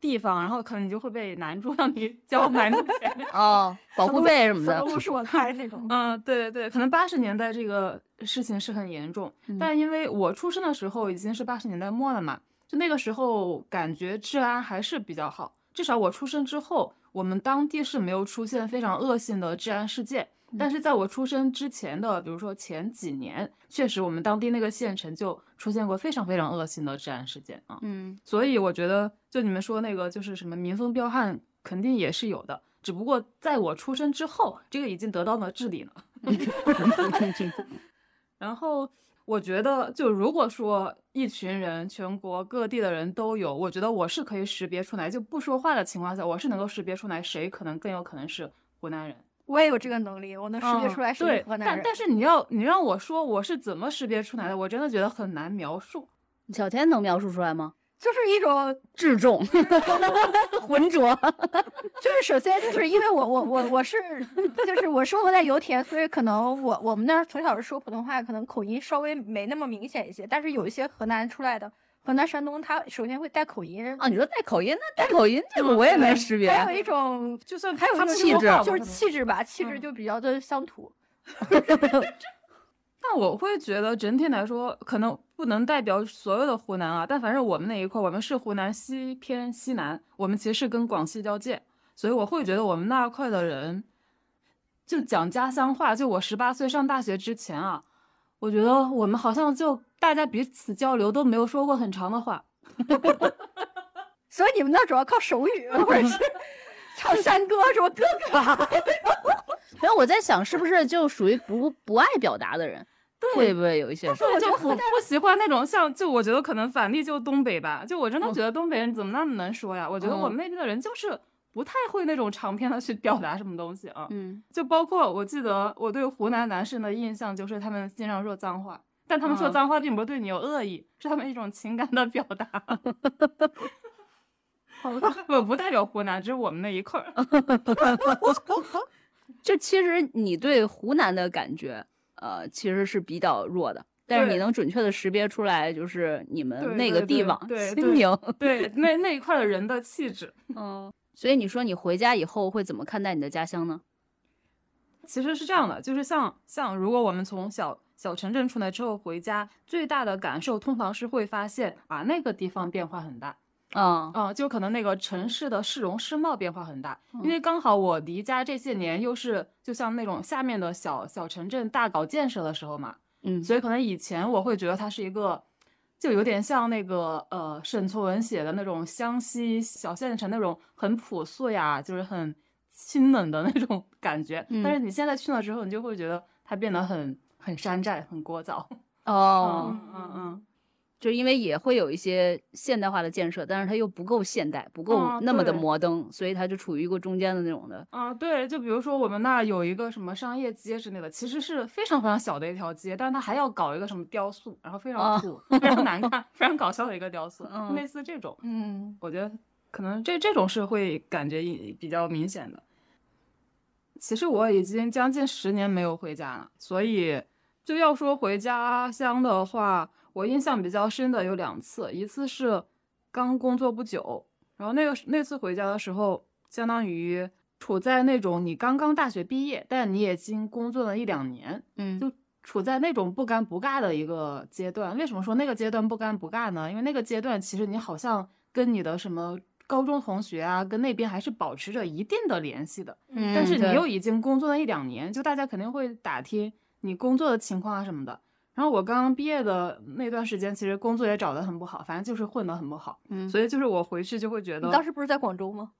地方，然后可能你就会被难住，让你交蛮多钱。<laughs> 哦，保护费什么的。<laughs> 都是我开那种。嗯，对对对，可能八十年代这个事情是很严重，嗯但因为我出生的时候已经是八十年代末了嘛，就那个时候感觉治安还是比较好，至少我出生之后，我们当地是没有出现非常恶性的治安事件。但是在我出生之前的，比如说前几年，确实我们当地那个县城就出现过非常非常恶性的治安事件啊。嗯所以我觉得，就你们说那个，就是什么民风彪悍，肯定也是有的。只不过在我出生之后，这个已经得到了治理了。<laughs> 然后我觉得，就如果说一群人，全国各地的人都有，我觉得我是可以识别出来，就不说话的情况下，我是能够识别出来谁可能更有可能是湖南人。我也有这个能力，我能识别嗯出来是对，河南人。但但是你要你让我说我是怎么识别出来的，我真的觉得很难描述。小天能描述出来吗？就是一种，<laughs> 质重，<laughs> 浑浊。就是首先就是因为我我我我是就是我生活在油田，所以可能我我们那儿从小是说普通话，可能口音稍微没那么明显一些。但是有一些河南出来的，河南、山东，他首先会带口音啊，你说带口音，那带口音这个我也没识别。还有一种就算还有一种气质就是气质吧，气质嗯就比较的乡土。<laughs> 但我会觉得整体来说，可能不能代表所有的湖南啊，但反正我们那一块，我们是湖南西偏西南，我们其实是跟广西交界，所以我会觉得我们那块的人，就讲家乡话。就我十八岁上大学之前啊，我觉得我们好像就大家彼此交流都没有说过很长的话。<laughs> 所以你们那主要靠手语，或者是 <laughs> 唱山歌什么哥哥啊。<laughs> 然后我在想，是不是就属于不不爱表达的人？会不会有一些？但是我对，就不觉得河不喜欢那种像，就我觉得可能反例就东北吧，就我真的觉得东北人怎么那么能说呀？我觉得我嗯们那边的人就是不太会那种长篇的去表达什么东西啊。嗯，就包括我记得我对湖南男生的印象就是他们经常说脏话，但他们说嗯脏话并不是对你有恶意，是他们一种情感的表达。<laughs> 不不代表湖南，只是我们那一块儿。<laughs> 就其实你对湖南的感觉，呃，其实是比较弱的，但是你对能准确的识别出来，就是你们那个地方对对。对，那那一块的人的气质。<laughs> 嗯，所以你说你回家以后会怎么看待你的家乡呢？其实是这样的，就是像像如果我们从小小城镇出来之后回家，最大的感受通常是会发现啊那个地方变化很大，嗯、嗯，就可能那个城市的市容市貌变化很大，因为刚好我离家这些年又是就像那种下面的小小城镇大搞建设的时候嘛，嗯，所以可能以前我会觉得它是一个。就有点像那个呃沈从文写的那种湘西小县城那种很朴素呀，就是很清冷的那种 <laughs> 感觉。但是你现在去了之后，你就会觉得它变得很很山寨、很聒噪。<laughs> 哦，嗯嗯嗯，就因为也会有一些现代化的建设，但是它又不够现代，不够啊那么的摩登，所以它就处于一个中间的那种的。啊，对，就比如说我们那儿有一个什么商业街之类的，其实是非常非常小的一条街，但是它还要搞一个什么雕塑，然后非啊常土、非常难看、非常搞笑的一个雕塑，嗯类似这种，嗯，我觉得可能这这种是会感觉比较明显的。其实我已经将近十年没有回家了，所以就要说回家乡的话，我印象比较深的有两次，一次是刚工作不久，然后那个那次回家的时候，相当于处在那种你刚刚大学毕业，但你已经工作了一两年，嗯就处在那种不尴不尬的一个阶段。为什么说那个阶段不尴不尬呢？因为那个阶段其实你好像跟你的什么高中同学啊，跟那边还是保持着一定的联系的。嗯但是你又已经工作了一两年，就大家肯定会打听你工作的情况啊什么的。然后我刚刚毕业的那段时间，其实工作也找得很不好，反正就是混得很不好。嗯所以就是我回去就会觉得，你当时不是在广州吗？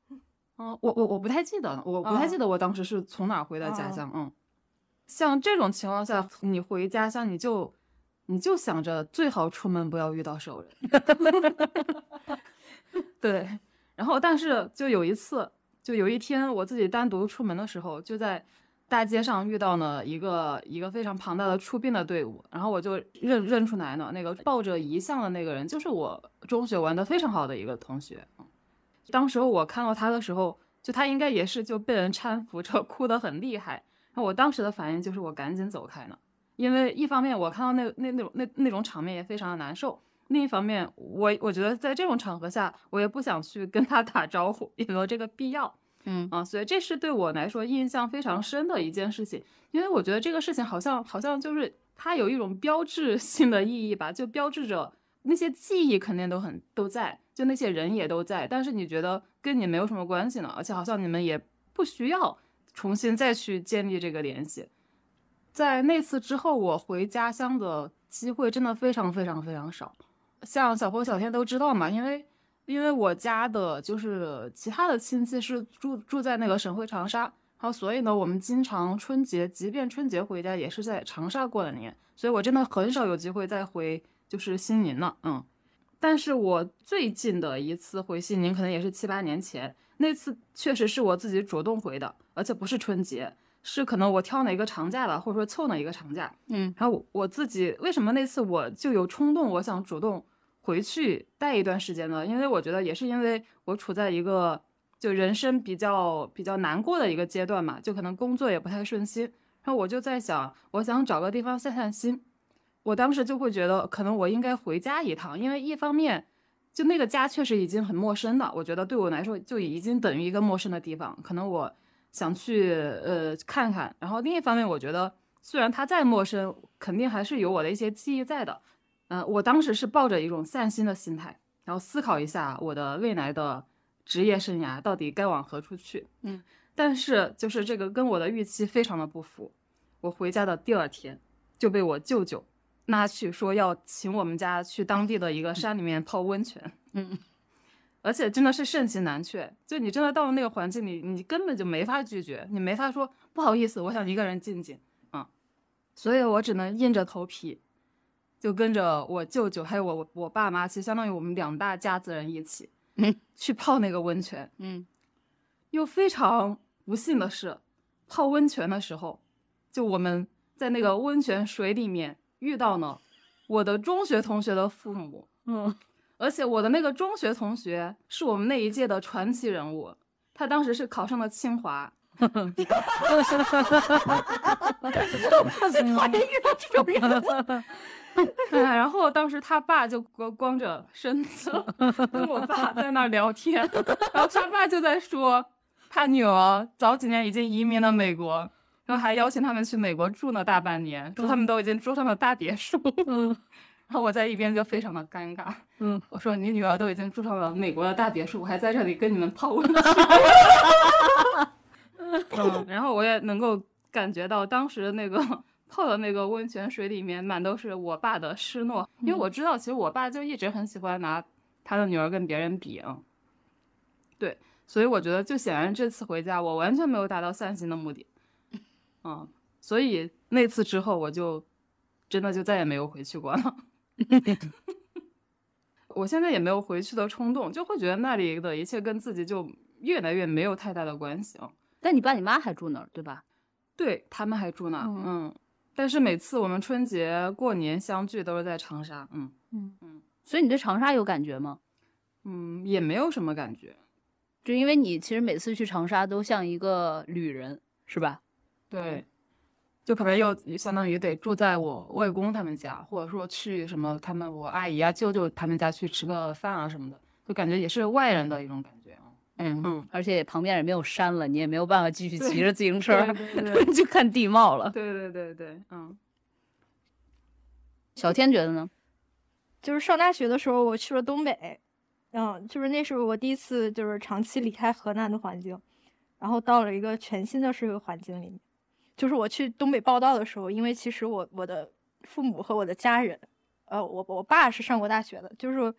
嗯，我我我不太记得了，我不太哦记得我当时是从哪儿回的家哦乡。嗯，像这种情况下，你回家乡，你就你就想着最好出门不要遇到熟人。<laughs> 对，然后但是就有一次，就有一天我自己单独出门的时候，就在大街上遇到了一个一个非常庞大的出殡的队伍，然后我就认认出来了，那个抱着遗像的那个人就是我中学玩的非常好的一个同学。当时我看到他的时候，就他应该也是就被人搀扶着 <laughs> 哭得很厉害。然后我当时的反应就是我赶紧走开了，因为一方面我看到那那那种那那种场面也非常的难受，另一方面，我我觉得在这种场合下，我也不想去跟他打招呼，也没有这个必要。嗯啊，所以这是对我来说印象非常深的一件事情，因为我觉得这个事情好像好像就是它有一种标志性的意义吧，就标志着那些记忆肯定都很都在，就那些人也都在，但是你觉得跟你没有什么关系呢，而且好像你们也不需要重新再去建立这个联系。在那次之后，我回家乡的机会真的非常非常非常少，像小坡小天都知道嘛，因为。因为我家的就是其他的亲戚是住住在那个省会长沙，然后所以呢，我们经常春节，即便春节回家也是在长沙过的年，所以我真的很少有机会再回就是西宁了，嗯。但是我最近的一次回西宁，可能也是七八年前，那次确实是我自己主动回的，而且不是春节，是可能我挑哪个长假了，或者说凑哪一个长假，嗯。然后我我自己为什么那次我就有冲动，我想主动。回去待一段时间呢，因为我觉得也是因为我处在一个就人生比较比较难过的一个阶段嘛，就可能工作也不太顺心，然后我就在想，我想找个地方散散心。我当时就会觉得，可能我应该回家一趟，因为一方面就那个家确实已经很陌生了，我觉得对我来说就已经等于一个陌生的地方，可能我想去呃看看。然后另一方面，我觉得虽然它再陌生，肯定还是有我的一些记忆在的。嗯，我当时是抱着一种散心的心态，然后思考一下我的未来的职业生涯到底该往何处去。嗯，但是就是这个跟我的预期非常的不符。我回家的第二天就被我舅舅拉去说要请我们家去当地的一个山里面泡温泉。嗯，<laughs> 而且真的是盛情难却，就你真的到了那个环境里，你根本就没法拒绝，你没法说不好意思，我想一个人静静。啊，所以我只能硬着头皮。就跟着我舅舅还有我我爸妈，其实相当于我们两大家子人一起，嗯，<laughs> 去泡那个温泉，嗯，又非常不幸的是，泡温泉的时候，就我们在那个温泉水里面遇到了我的中学同学的父母，嗯，而且我的那个中学同学是我们那一届的传奇人物，他当时是考上了清华。<laughs> 哈哈哈哈哈哈！最讨厌遇到这种人。<laughs> <laughs> 然后当时他爸就光光着身子跟我爸在那聊天，然后他爸就在说他女儿早几年已经移民了美国，然后还邀请他们去美国住了大半年，说他们都已经住上了大别墅。嗯，<laughs> 然后我在一边就非常的尴尬。嗯，我说你女儿都已经住上了美国的大别墅，我还在这里跟你们泡温泉。<laughs> 嗯，然后我也能够感觉到当时那个泡的那个温泉水里面满都是我爸的失落，因为我知道其实我爸就一直很喜欢拿他的女儿跟别人比啊。对，所以我觉得就显然这次回家我完全没有达到散心的目的，<laughs> 嗯，所以那次之后我就真的就再也没有回去过了。<laughs> 我现在也没有回去的冲动，就会觉得那里的一切跟自己就越来越没有太大的关系啊。但你爸你妈还住那儿，对吧？对他们还住那，嗯嗯。但是每次我们春节过年相聚都是在长沙，嗯嗯嗯。所以你对长沙有感觉吗？嗯，也没有什么感觉，就因为你其实每次去长沙都像一个旅人，是吧？对，就可能又相当于得住在我外公他们家，或者说去什么他们我阿姨啊、舅舅他们家去吃个饭啊什么的，就感觉也是外人的一种感觉啊。嗯嗯，而且旁边也没有山了，你也没有办法继续骑着自行 <laughs> 车 <laughs> 去看地貌了。对对对对，嗯。小天觉得呢？就是上大学的时候，我去了东北，嗯，就是那时候我第一次就是长期离开河南的环境，然后到了一个全新的社会环境里面。就是我去东北报道的时候，因为其实我我的父母和我的家人，呃，我我爸是上过大学的，就是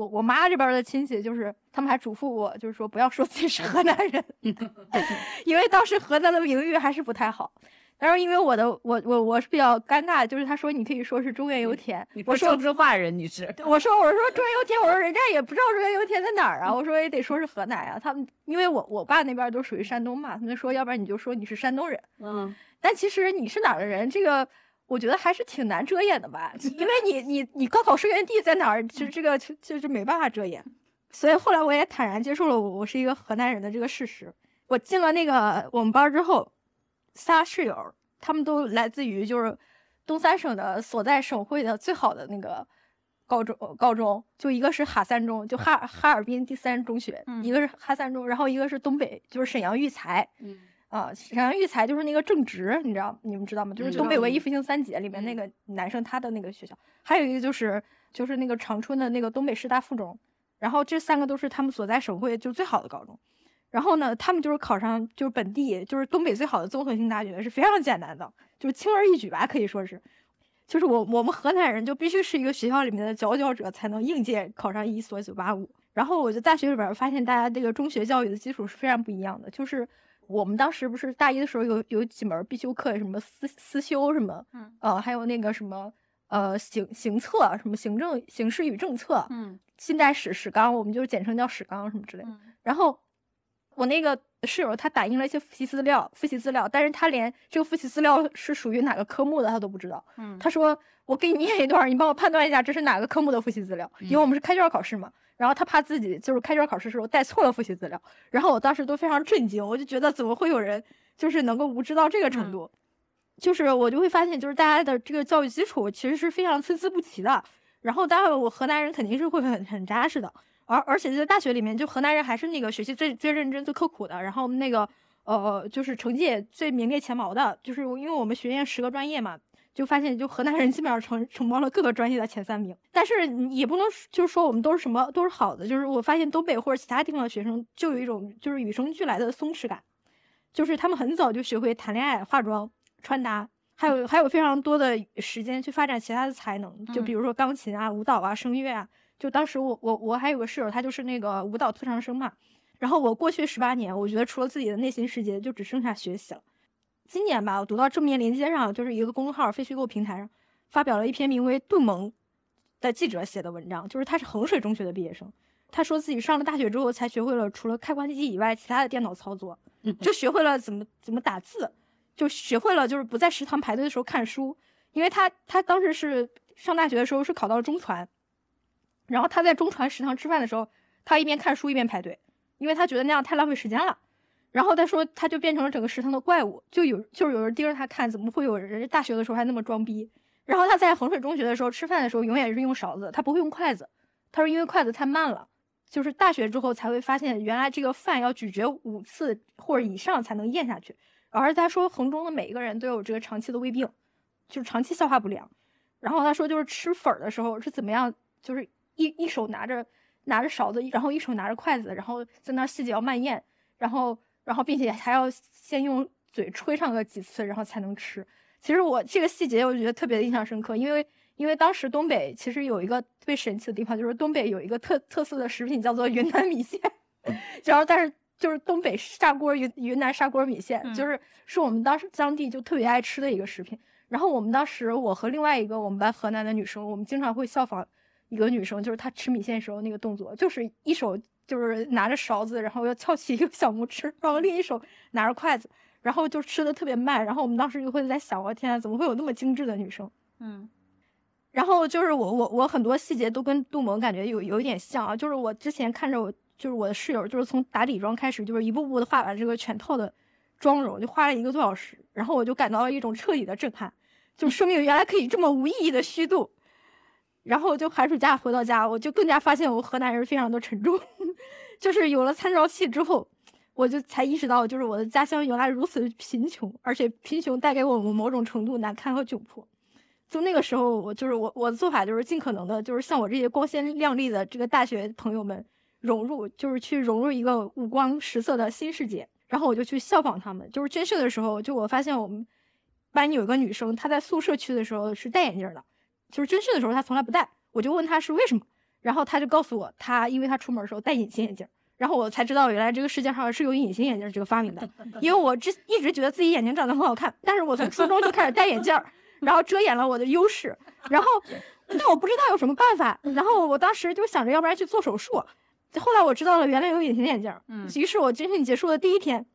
我我妈这边的亲戚，就是他们还嘱咐我，就是说不要说自己是河南人，<laughs> 因为当时河南的名誉还是不太好。然后因为我的我我我是比较尴尬，就是他说你可以说是中原油田，我说政治化人你是？我说我说中原油田，我说人家也不知道中原油田在哪儿啊，我说也得说是河南啊。他们因为我我爸那边都属于山东嘛，他们说要不然你就说你是山东人。嗯，但其实你是哪儿的人，这个我觉得还是挺难遮掩的吧，<laughs> 因为你你你高考生源地在哪儿，其实这个就是没办法遮掩。所以后来我也坦然接受了我我是一个河南人的这个事实。我进了那个我们班之后，仨室友。他们都来自于就是东三省的所在省会的最好的那个高中高中，就一个是哈三中，就哈哈尔滨第三中学，嗯一个是哈三中，然后一个是东北，就是沈阳育才嗯啊，沈阳育才就是那个正直，你知道你们知道吗？就是嗯东北文艺复兴三杰里面那个男生他的那个学校，还有一个就是就是那个长春的那个东北师大附中，然后这三个都是他们所在省会就最好的高中。然后呢，他们就是考上就是本地就是东北最好的综合性大学是非常简单的，就是轻而易举吧，可以说是。就是我我们河南人就必须是一个学校里面的佼佼者，才能应届考上一所九八五。然后我就大学里边发现，大家这个中学教育的基础是非常不一样的。就是我们当时不是大一的时候有有几门必修课，什么思思修什么，嗯呃，还有那个什么呃行行策，什么行政形势与政策，嗯近代史史纲，我们就简称叫史纲什么之类的。嗯然后我那个室友他打印了一些复习资料，复习资料，但是他连这个复习资料是属于哪个科目的他都不知道。嗯，他说：“我给你念一段，你帮我判断一下这是哪个科目的复习资料，因为我们是开卷考试嘛。”然后他怕自己就是开卷考试的时候带错了复习资料，然后我当时都非常震惊，我就觉得怎么会有人就是能够无知到这个程度？就是我就会发现，就是大家的这个教育基础其实是非常参差不齐的。然后当然我河南人肯定是会很很扎实的，而而且在大学里面，就河南人还是那个学习最最认真、最刻苦的，然后那个呃就是成绩也最名列前茅的，就是因为我们学院十个专业嘛，就发现就河南人基本上承承包了各个专业的前三名。但是也不能就是说我们都是什么都是好的，就是我发现东北或者其他地方的学生就有一种就是与生俱来的松弛感，就是他们很早就学会谈恋爱、化妆、穿搭。还有还有非常多的时间去发展其他的才能，就比如说钢琴啊、舞蹈啊、声乐啊。就当时我我我还有个室友，他就是那个舞蹈特长生嘛。然后我过去十八年，我觉得除了自己的内心世界，就只剩下学习了。今年吧，我读到正面连接上，就是一个公众号“非虚构”平台上发表了一篇名为《杜蒙》的记者写的文章，就是他是衡水中学的毕业生。他说自己上了大学之后，才学会了除了开关机以外，其他的电脑操作，就学会了怎么怎么打字。就学会了，就是不在食堂排队的时候看书，因为他他当时是上大学的时候是考到了中传，然后他在中传食堂吃饭的时候，他一边看书一边排队，因为他觉得那样太浪费时间了。然后他说他就变成了整个食堂的怪物，就有就是有人盯着他看，怎么会有人大学的时候还那么装逼？然后他在衡水中学的时候吃饭的时候永远是用勺子，他不会用筷子，他说因为筷子太慢了。就是大学之后才会发现，原来这个饭要咀嚼五次或者以上才能咽下去。而他说，衡中的每一个人都有这个长期的胃病，就是长期消化不良。然后他说，就是吃粉的时候是怎么样，就是一一手拿着拿着勺子，然后一手拿着筷子，然后在那细嚼慢咽，然后然后并且还要先用嘴吹上个几次，然后才能吃。其实我这个细节我觉得特别的印象深刻，因为因为当时东北其实有一个特别神奇的地方，就是东北有一个特特色的食品叫做云南米线，<laughs> 然后但是。就是东北砂锅云云南砂锅米线，嗯就是是我们当时当地就特别爱吃的一个食品。然后我们当时我和另外一个我们班河南的女生，我们经常会效仿一个女生，就是她吃米线时候那个动作，就是一手就是拿着勺子，然后要翘起一个小拇指，然后另一手拿着筷子，然后就吃的特别慢。然后我们当时就会在想，我天啊，怎么会有那么精致的女生？嗯然后就是我我我很多细节都跟杜萌感觉有有一点像啊，就是我之前看着我就是我的室友，就是从打底妆开始，就是一步步的画完这个全套的妆容，就花了一个多小时，然后我就感到了一种彻底的震撼，就生命原来可以这么无意义的虚度。然后就寒暑假回到家，我就更加发现我河南人非常的沉重，<laughs> 就是有了参照系之后，我就才意识到，就是我的家乡原来如此贫穷，而且贫穷带给我们某种程度难堪和窘迫。就那个时候，我就是我我的做法就是尽可能的，就是像我这些光鲜亮丽的这个大学朋友们融入，就是去融入一个五光十色的新世界。然后我就去效仿他们。就是军训的时候，就我发现我们班有一个女生，她在宿舍区的时候是戴眼镜的，就是军训的时候他从来不戴。我就问他是为什么，然后他就告诉我，他因为他出门的时候戴隐形眼镜。然后我才知道，原来这个世界上是有隐形眼镜这个发明的。<laughs> 因为我之一直觉得自己眼睛长得很好看，但是我从初中就开始戴眼镜儿。然后遮掩了我的优势，然后但我不知道有什么办法，然后我当时就想着要不然去做手术，后来我知道了原来有隐形眼镜，嗯于是我军训结束的第一天，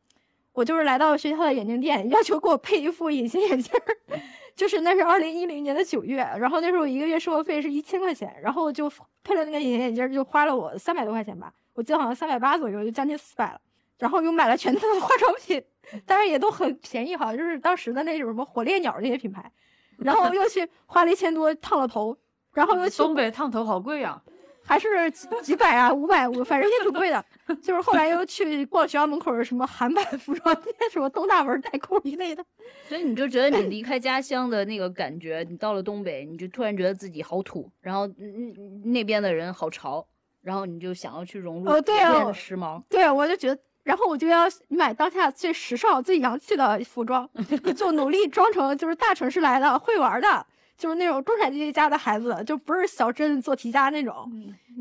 我就是来到学校的眼镜店，要求给我配一副隐形眼镜儿，就是那是二零一零年的九月，然后那时候一个月生活费是一千块钱，然后就配了那个隐形眼镜，就花了我三百多块钱吧，我记得好像三百八左右，就将近四百了，然后又买了全套的化妆品，但是也都很便宜，好像就是当时的那种什么火烈鸟这些品牌。然后又去花了一千多烫了头，然后又去东北烫头好贵呀，还是几几百啊，五百五，反正也挺贵的。就是后来又去逛学校门口的什么韩版服装店，什么东大门代购一类的。所以你就觉得你离开家乡的那个感觉，你到了东北，你就突然觉得自己好土，然后嗯嗯那边的人好潮，然后你就想要去融入哦对啊这边的时髦。对，我就觉得，然后我就要买当下最时尚、最洋气的服装，<laughs> 就努力装成就是大城市来的会玩的，就是那种中产阶级家的孩子，就不是小镇做题家那种。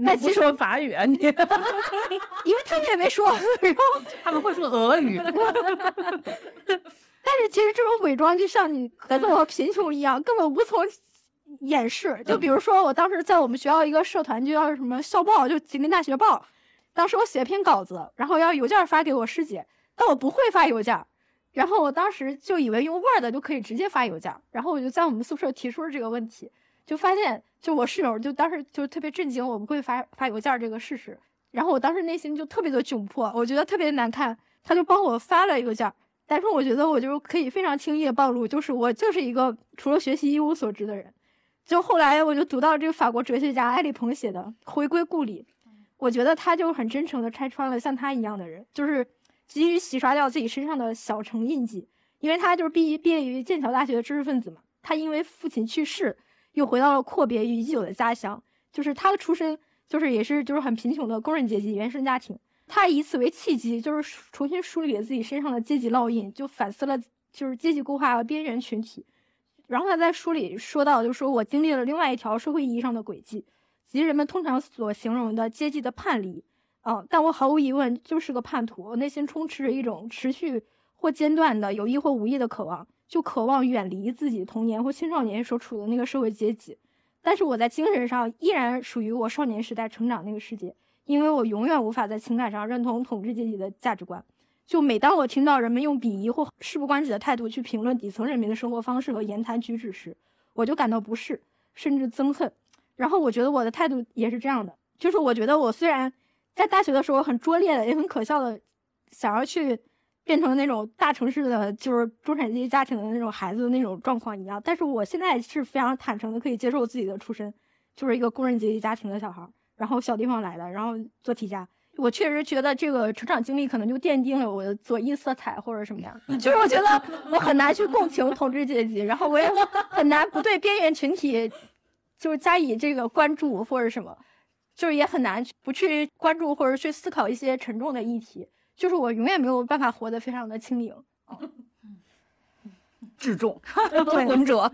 但其实说法语啊你，<laughs> 因为他们也没说，然后 <laughs> 他们会说俄语。<laughs> 但是其实这种伪装就像你跟我贫穷一样，根本无从掩饰。就比如说，我当时在我们学校一个社团，就叫什么校报，就吉林大学报。当时我写篇稿子，然后要邮件发给我师姐，但我不会发邮件，然后我当时就以为用 Word 就可以直接发邮件，然后我就在我们宿舍提出了这个问题，就发现就我室友就当时就特别震惊我不会发发邮件这个事实，然后我当时内心就特别的窘迫，我觉得特别难看，他就帮我发了邮件。但是我觉得我就可以非常轻易的暴露，就是我就是一个除了学习一无所知的人。就后来我就读到这个法国哲学家埃里蓬写的《回归故里》，我觉得他就很真诚的拆穿了像他一样的人，就是急于洗刷掉自己身上的小城印记。因为他就是毕毕业于剑桥大学的知识分子嘛，他因为父亲去世，又回到了阔别于已久的家乡。就是他的出身，就是也是就是很贫穷的工人阶级原生家庭。他以此为契机，就是重新梳理了自己身上的阶级烙印，就反思了就是阶级固化和边缘群体。然后他在书里说到，就说我经历了另外一条社会意义上的轨迹，即人们通常所形容的阶级的叛离。啊，但我毫无疑问就是个叛徒，我内心充斥着一种持续或间断的有意或无意的渴望，就渴望远离自己童年或青少年所处的那个社会阶级。但是我在精神上依然属于我少年时代成长那个世界。因为我永远无法在情感上认同统治阶级的价值观，就每当我听到人们用鄙夷或事不关己的态度去评论底层人民的生活方式和言谈举止时，我就感到不适，甚至憎恨。然后我觉得我的态度也是这样的，就是我觉得我虽然在大学的时候很拙劣的，也很可笑的，想要去变成那种大城市的就是中产阶级家庭的那种孩子的那种状况一样，但是我现在是非常坦诚的，可以接受自己的出身，就是一个工人阶级家庭的小孩。然后小地方来的，然后做题家，我确实觉得这个成长经历可能就奠定了我的左翼色彩或者什么样，<laughs> 就是我觉得我很难去共情统治阶级，然后我也很难不对边缘群体就是加以这个关注或者什么，就是也很难不去关注或者去思考一些沉重的议题，就是我永远没有办法活得非常的轻盈，至重，<laughs> 对。文者。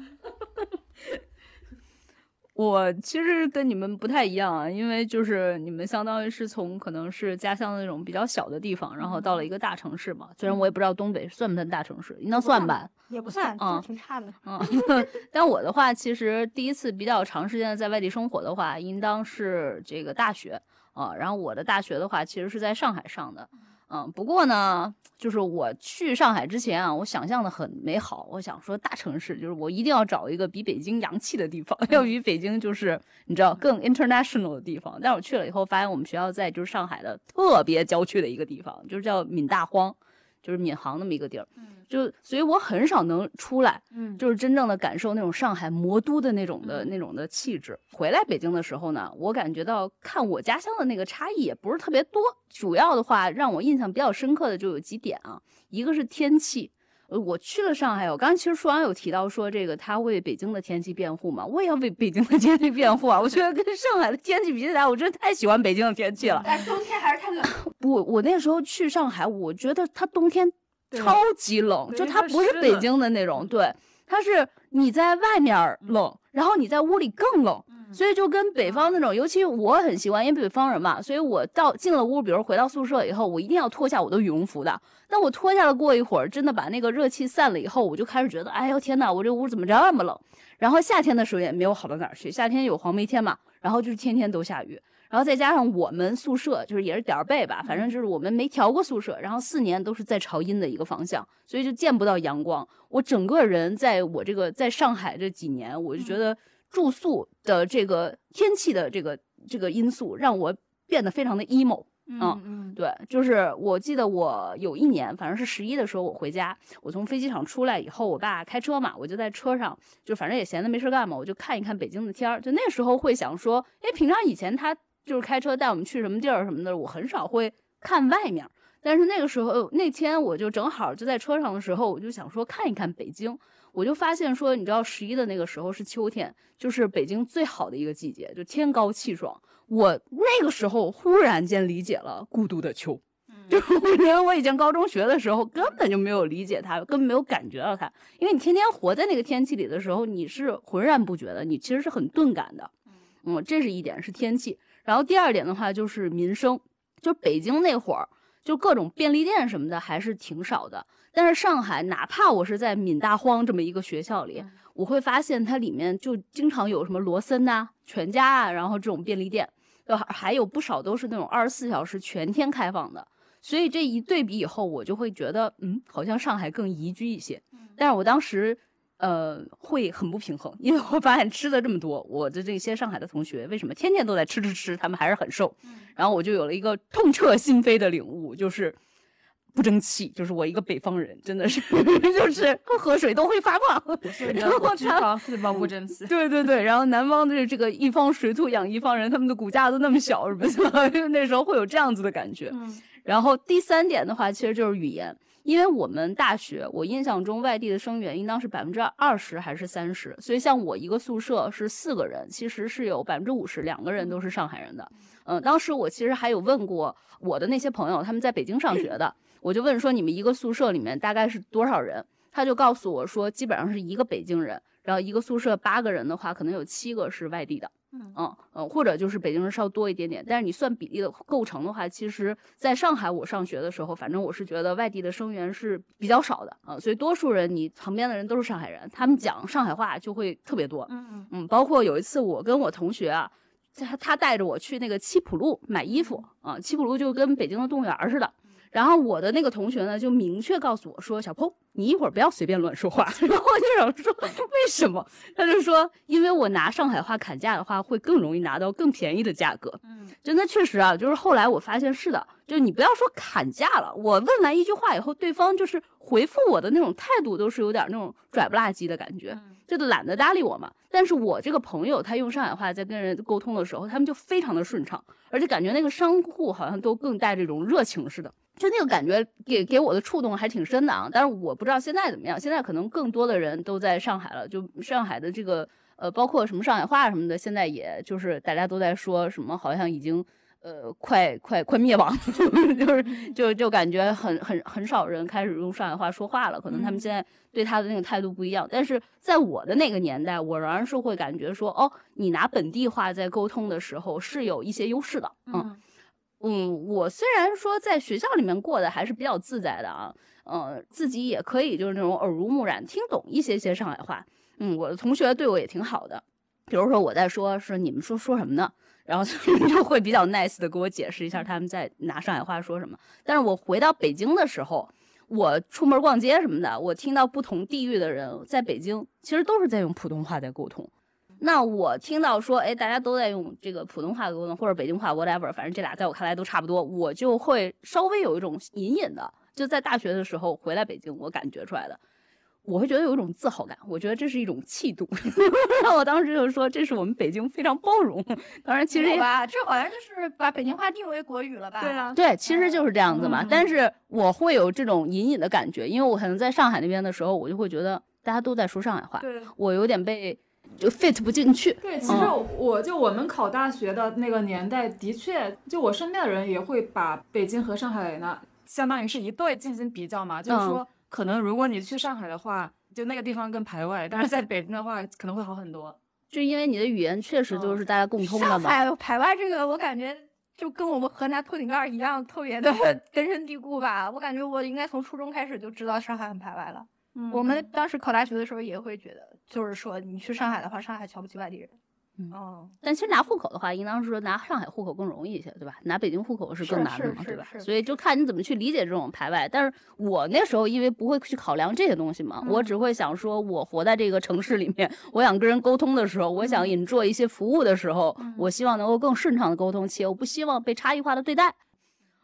我其实跟你们不太一样啊，因为就是你们相当于是从可能是家乡那种比较小的地方，然后到了一个大城市嘛。虽然我也不知道东北算不算大城市，应当算吧，也不算，嗯挺差的。嗯。<laughs> 但我的话，其实第一次比较长时间的在外地生活的话，应当是这个大学啊。然后我的大学的话，其实是在上海上的。嗯，不过呢，就是我去上海之前啊，我想象的很美好。我想说，大城市就是我一定要找一个比北京洋气的地方，要比北京就是你知道更 international 的地方。但我去了以后，发现我们学校在就是上海的特别郊区的一个地方，就是叫闽大荒，就是闵行那么一个地儿。就所以我很少能出来，嗯就是真正的感受那种上海魔都的那种的那种的气质。回来北京的时候呢，我感觉到看我家乡的那个差异也不是特别多。主要的话让我印象比较深刻的就有几点啊，一个是天气。呃，我去了上海，我刚刚其实说完有提到说这个他为北京的天气辩护嘛，我也要为北京的天气辩护啊。我觉得跟上海的天气比起来，我真的太喜欢北京的天气了。但冬天还是太冷。<laughs> 我，我那时候去上海，我觉得它冬天超级冷，就它不是北京的那种，对，它是你在外面儿冷，然后你在屋里更冷，所以就跟北方那种，尤其我很习惯，因为北方人嘛，所以我到进了屋，比如回到宿舍以后，我一定要脱下我的羽绒服的。但我脱下了，过一会儿真的把那个热气散了以后，我就开始觉得，哎呦天哪，我这屋怎么这么冷？然后夏天的时候也没有好到哪儿去，夏天有黄梅天嘛，然后就是天天都下雨。然后再加上我们宿舍就是也是点儿背吧，反正就是我们没调过宿舍，然后四年都是在朝阴的一个方向，所以就见不到阳光。我整个人在我这个在上海这几年，我就觉得住宿的这个天气的这个这个因素让我变得非常的 emo。嗯嗯，对，就是我记得我有一年，反正是十一的时候，我回家，我从飞机场出来以后，我爸开车嘛，我就在车上，就反正也闲的没事干嘛，我就看一看北京的天儿。就那时候会想说，哎，平常以前他就是开车带我们去什么地儿什么的，我很少会看外面。但是那个时候那天我就正好就在车上的时候，我就想说看一看北京。我就发现说，你知道十一的那个时候是秋天，就是北京最好的一个季节，就天高气爽。我那个时候忽然间理解了《孤独的秋》，就是因为我以前高中学的时候根本就没有理解它，根本没有感觉到它。因为你天天活在那个天气里的时候，你是浑然不觉的，你其实是很钝感的。嗯，这是一点是天气。然后第二点的话就是民生，就北京那会儿，就各种便利店什么的还是挺少的。但是上海，哪怕我是在闽大荒这么一个学校里，我会发现它里面就经常有什么罗森呐、全家啊，然后这种便利店，就还有不少都是那种二十四小时全天开放的。所以这一对比以后，我就会觉得，嗯，好像上海更宜居一些。但是我当时，呃，会很不平衡，因为我发现吃的这么多，我的这些上海的同学为什么天天都在吃吃吃，他们还是很瘦。然后我就有了一个痛彻心扉的领悟，就是。不争气，就是我一个北方人，真的是，<laughs> 就是喝水都会发胖。然后脂肪四方不争气。对对对，然后南方的这个一方水土养一方人，他们的骨架都那么小，是不是？<laughs> 就那时候会有这样子的感觉。嗯。然后第三点的话，其实就是语言，因为我们大学，我印象中外地的生源应当是百分之二十还是三十，所以像我一个宿舍是四个人，其实是有百分之五十两个人都是上海人的。嗯，当时我其实还有问过我的那些朋友，他们在北京上学的。我就问说，你们一个宿舍里面大概是多少人？他就告诉我说，基本上是一个北京人，然后一个宿舍八个人的话，可能有七个是外地的，嗯嗯或者就是北京人稍多一点点。但是你算比例的构成的话，其实在上海我上学的时候，反正我是觉得外地的生源是比较少的啊，所以多数人你旁边的人都是上海人，他们讲上海话就会特别多，嗯嗯嗯。包括有一次我跟我同学啊，他他带着我去那个七浦路买衣服啊，七浦路就跟北京的动物园似的。然后我的那个同学呢，就明确告诉我说：“小鹏，你一会儿不要随便乱说话。”然后我就想说，为什么？他就说，因为我拿上海话砍价的话，会更容易拿到更便宜的价格。嗯，真的确实啊，就是后来我发现是的，就是你不要说砍价了，我问完一句话以后，对方就是回复我的那种态度，都是有点那种拽不拉几的感觉，就懒得搭理我嘛。但是我这个朋友，他用上海话在跟人沟通的时候，他们就非常的顺畅，而且感觉那个商户好像都更带这种热情似的。就那个感觉给给我的触动还挺深的啊，但是我不知道现在怎么样。现在可能更多的人都在上海了，就上海的这个呃，包括什么上海话什么的，现在也就是大家都在说什么，好像已经呃快快快灭亡，<laughs> 就是就就感觉很很很少人开始用上海话说话了。可能他们现在对他的那个态度不一样。但是在我的那个年代，我仍然是会感觉说，哦，你拿本地话在沟通的时候是有一些优势的，嗯。嗯，我虽然说在学校里面过得还是比较自在的啊，嗯，自己也可以就是那种耳濡目染，听懂一些些上海话。嗯，我的同学对我也挺好的，比如说我在说，是你们说说什么呢？然后 <laughs> 就会比较 nice 的给我解释一下他们在拿上海话说什么。但是我回到北京的时候，我出门逛街什么的，我听到不同地域的人在北京其实都是在用普通话在沟通。那我听到说，哎，大家都在用这个普通话沟通，或者北京话，whatever，反正这俩在我看来都差不多，我就会稍微有一种隐隐的，就在大学的时候回来北京，我感觉出来的，我会觉得有一种自豪感，我觉得这是一种气度。<laughs> 那我当时就说，这是我们北京非常包容。当然，其实吧，这好像就是把北京话定为国语了吧？对啊，对，其实就是这样子嘛。但是我会有这种隐隐的感觉，因为我可能在上海那边的时候，我就会觉得大家都在说上海话，我有点被。就 fit 不进去。对，其实我就我们考大学的那个年代，的确，就我身边的人也会把北京和上海呢，相当于是一对进行比较嘛。就是说，可能如果你去上海的话，就那个地方更排外；但是在北京的话，可能会好很多。就因为你的语言确实就是大家共通的嘛。上海排外这个，我感觉就跟我们河南头顶盖一样，特别的 <laughs> 根深蒂固吧。我感觉我应该从初中开始就知道上海很排外了。我们当时考大学的时候也会觉得，就是说你去上海的话，上海瞧不起外地人。哦，但其实拿户口的话，应当是说拿上海户口更容易一些，对吧？拿北京户口是更难的嘛，对吧？所以就看你怎么去理解这种排外。但是我那时候因为不会去考量这些东西嘛，我只会想说，我活在这个城市里面，我想跟人沟通的时候，我想引做一些服务的时候，我希望能够更顺畅的沟通，且我不希望被差异化的对待。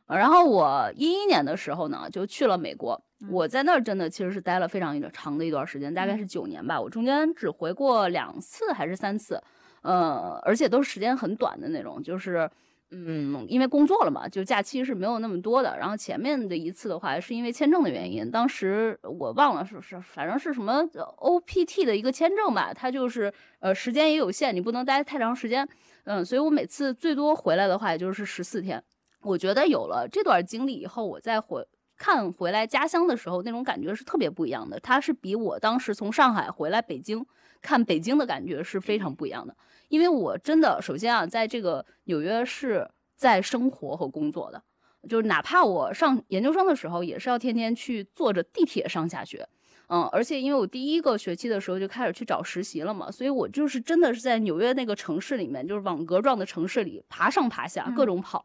然后我一一年的时候呢，就去了美国。我在那儿真的其实是待了非常一长的一段时间，大概是九年吧。我中间只回过两次还是三次，呃，而且都是时间很短的那种，就是。嗯，因为工作了嘛，就假期是没有那么多的。然后前面的一次的话，是因为签证的原因，当时我忘了是是，反正是什么 OPT 的一个签证吧，它就是呃时间也有限，你不能待太长时间。嗯，所以我每次最多回来的话，也就是十四天。我觉得有了这段经历以后，我再回看回来家乡的时候，那种感觉是特别不一样的。它是比我当时从上海回来北京看北京的感觉是非常不一样的。因为我真的，首先啊，在这个纽约是在生活和工作的，就是哪怕我上研究生的时候，也是要天天去坐着地铁上下学，嗯，而且因为我第一个学期的时候就开始去找实习了嘛，所以我就是真的是在纽约那个城市里面，就是网格状的城市里爬上爬下，各种跑。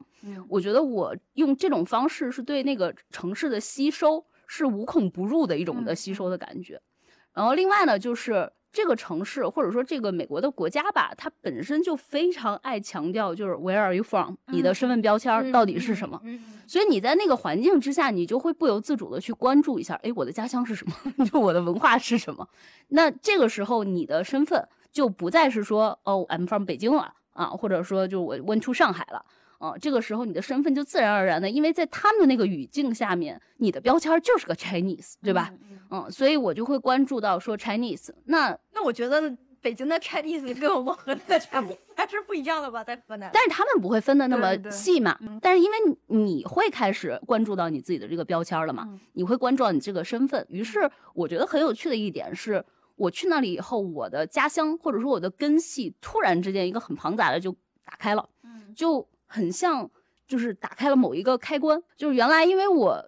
我觉得我用这种方式是对那个城市的吸收是无孔不入的一种的吸收的感觉。然后另外呢，就是。这个城市或者说这个美国的国家吧，它本身就非常爱强调就是 Where are you from？你的身份标签到底是什么？所以你在那个环境之下，你就会不由自主的去关注一下，哎，我的家乡是什么？<laughs> 就我的文化是什么？那这个时候你的身份就不再是说哦，I'm from 北京了啊，或者说就我 went to 上海了。啊，这个时候你的身份就自然而然的，因为在他们的那个语境下面，你的标签就是个 Chinese，对吧？嗯，所以我就会关注到说 Chinese。那那我觉得北京的 Chinese 跟我们河南的 Chinese 还是不一样的吧，在河南。但是他们不会分的那么细嘛。但是因为你会开始关注到你自己的这个标签了嘛，你会关注到你这个身份。于是我觉得很有趣的一点是，我去那里以后，我的家乡或者说我的根系突然之间一个很庞杂的就打开了，嗯就。很像，就是打开了某一个开关。就是原来，因为我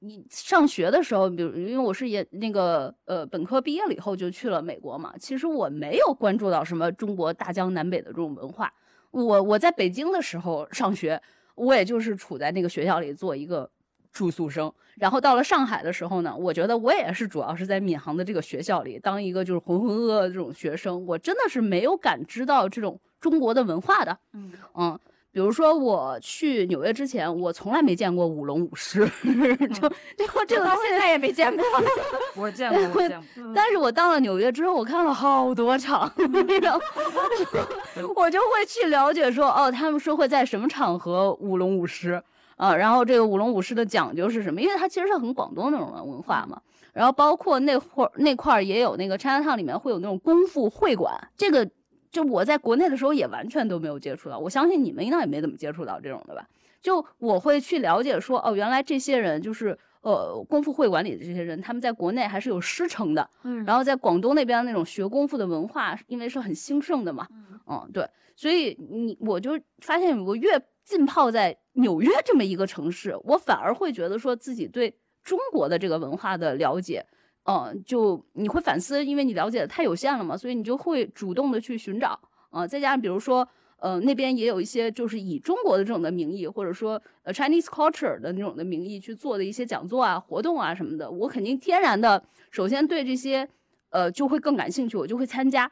你上学的时候，比如因为我是也那个呃本科毕业了以后就去了美国嘛，其实我没有关注到什么中国大江南北的这种文化。我我在北京的时候上学，我也就是处在那个学校里做一个住宿生。然后到了上海的时候呢，我觉得我也是主要是在闵行的这个学校里当一个就是浑浑噩噩的这种学生。我真的是没有感知到这种中国的文化的。嗯嗯。比如说我去纽约之前，我从来没见过舞龙舞狮，就 <laughs> 这个这个到现在也没见过。我见过，我见过。<laughs> 但是我到了纽约之后，我看了好多场，然后 <laughs> 我就会去了解说，哦，他们说会在什么场合舞龙舞狮啊？然后这个舞龙舞狮的讲究是什么？因为它其实是很广东那种文化嘛。然后包括那块那块儿也有那个 Chinatown 里面会有那种功夫会馆，这个。就我在国内的时候也完全都没有接触到，我相信你们应该也没怎么接触到这种的吧？就我会去了解说，哦，原来这些人就是呃功夫会馆里的这些人，他们在国内还是有师承的，嗯，然后在广东那边那种学功夫的文化，因为是很兴盛的嘛，嗯，对，所以你我就发现我越浸泡在纽约这么一个城市，我反而会觉得说自己对中国的这个文化的了解。嗯，就你会反思，因为你了解的太有限了嘛，所以你就会主动的去寻找啊。再加上比如说，呃，那边也有一些就是以中国的这种的名义，或者说呃 Chinese culture 的那种的名义去做的一些讲座啊、活动啊什么的，我肯定天然的首先对这些呃就会更感兴趣，我就会参加。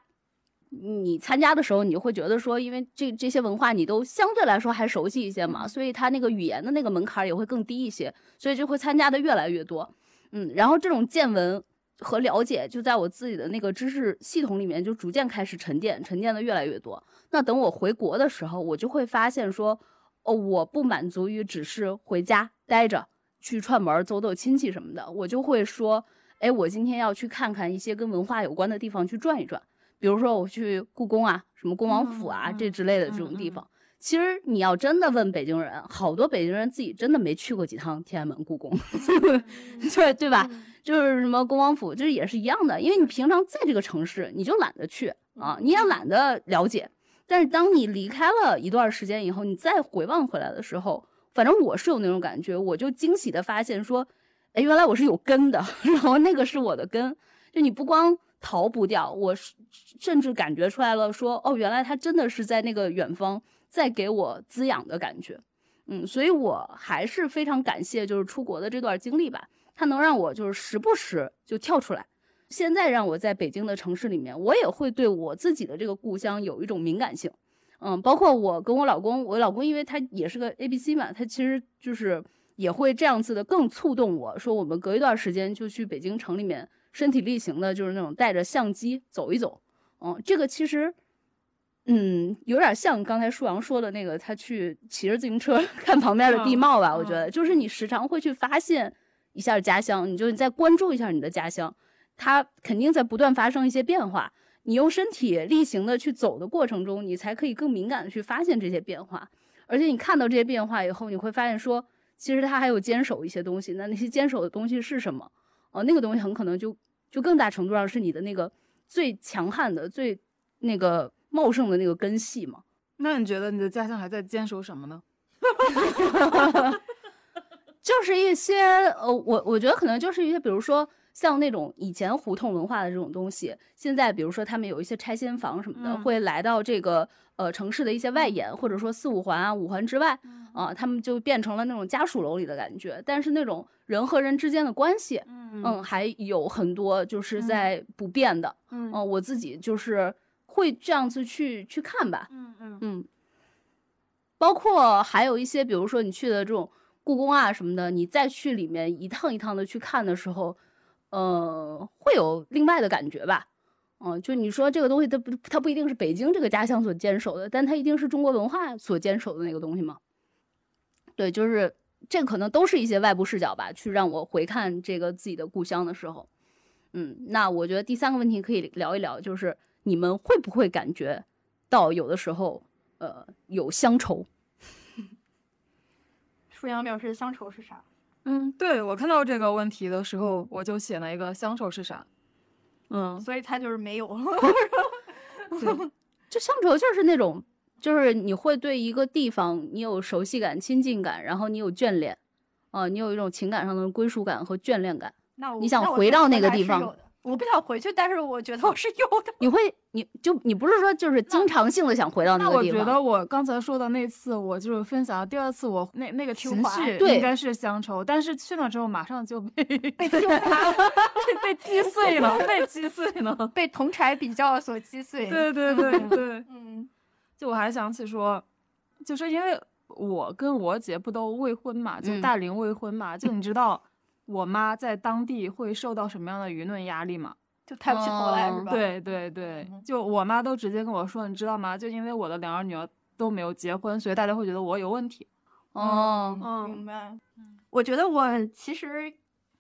你参加的时候，你就会觉得说，因为这这些文化你都相对来说还熟悉一些嘛，所以他那个语言的那个门槛也会更低一些，所以就会参加的越来越多。嗯，然后这种见闻和了解就在我自己的那个知识系统里面就逐渐开始沉淀，沉淀的越来越多。那等我回国的时候，我就会发现说，哦，我不满足于只是回家待着，去串门走走亲戚什么的，我就会说，哎，我今天要去看看一些跟文化有关的地方去转一转，比如说我去故宫啊，什么恭王府啊这之类的这种地方。其实你要真的问北京人，好多北京人自己真的没去过几趟天安门、故宫，<laughs> 对对吧？就是什么恭王府，就是也是一样的。因为你平常在这个城市，你就懒得去啊，你也懒得了解。但是当你离开了一段时间以后，你再回望回来的时候，反正我是有那种感觉，我就惊喜的发现说，哎，原来我是有根的，<laughs> 然后那个是我的根。就你不光逃不掉，我甚至感觉出来了，说，哦，原来他真的是在那个远方。再给我滋养的感觉，嗯，所以我还是非常感谢，就是出国的这段经历吧，它能让我就是时不时就跳出来。现在让我在北京的城市里面，我也会对我自己的这个故乡有一种敏感性，嗯，包括我跟我老公，我老公因为他也是个 A B C 嘛，他其实就是也会这样子的，更触动我说，我们隔一段时间就去北京城里面身体力行的，就是那种带着相机走一走。嗯，这个其实，嗯，有点像刚才舒阳说的那个，他去骑着自行车 <laughs> 看旁边的地貌吧。我觉得，就是你时常会去发现一下家乡，你就你再关注一下你的家乡，它肯定在不断发生一些变化。你用身体力行的去走的过程中，你才可以更敏感的去发现这些变化。而且你看到这些变化以后，你会发现说，其实它还有坚守一些东西。那那些坚守的东西是什么？哦，那个东西很可能就就更大程度上是你的那个最强悍的、最那个茂盛的那个根系嘛。那你觉得你的家乡还在坚守什么呢？就是一些呃，我我觉得可能就是一些，比如说。像那种以前胡同文化的这种东西，现在比如说他们有一些拆迁房什么的，会来到这个呃城市的一些外延，或者说四五环啊、五环之外啊，他们就变成了那种家属楼里的感觉。但是那种人和人之间的关系，嗯，还有很多就是在不变的。嗯，我自己就是会这样子去去看吧。嗯嗯嗯，包括还有一些，比如说你去的这种故宫啊什么的，你再去里面一趟一趟的去看的时候。呃，会有另外的感觉吧，嗯，就你说这个东西，它不，它不一定是北京这个家乡所坚守的，但它一定是中国文化所坚守的那个东西吗？对，就是这可能都是一些外部视角吧，去让我回看这个自己的故乡的时候，嗯，那我觉得第三个问题可以聊一聊，就是你们会不会感觉到有的时候，呃，有乡愁？<laughs> 舒阳表示乡愁是啥？嗯，对我看到这个问题的时候，我就写了一个乡愁是啥，嗯，所以他就是没有，<laughs> 就乡愁就是那种，就是你会对一个地方你有熟悉感、亲近感，然后你有眷恋，啊，你有一种情感上的归属感和眷恋感，那你想回到那个地方。我不想回去，但是我觉得我是有的。你会，你就你不是说就是经常性的想回到那个地方？那我觉得我刚才说的那次，我就是分享第二次，我那那个情绪应该是乡愁，但是去了之后马上就被 <laughs> 被击垮，被击碎了，被击碎了，<laughs> 被同柴比较所击碎。对对对对，<laughs> 嗯，就我还想起说，就是因为我跟我姐不都未婚嘛，就大龄未婚嘛，就你知道。我妈在当地会受到什么样的舆论压力吗？就抬不起头来是吧？对对对，就我妈都直接跟我说，你知道吗？就因为我的两个女儿都没有结婚，所以大家会觉得我有问题。哦，明白。我觉得我其实，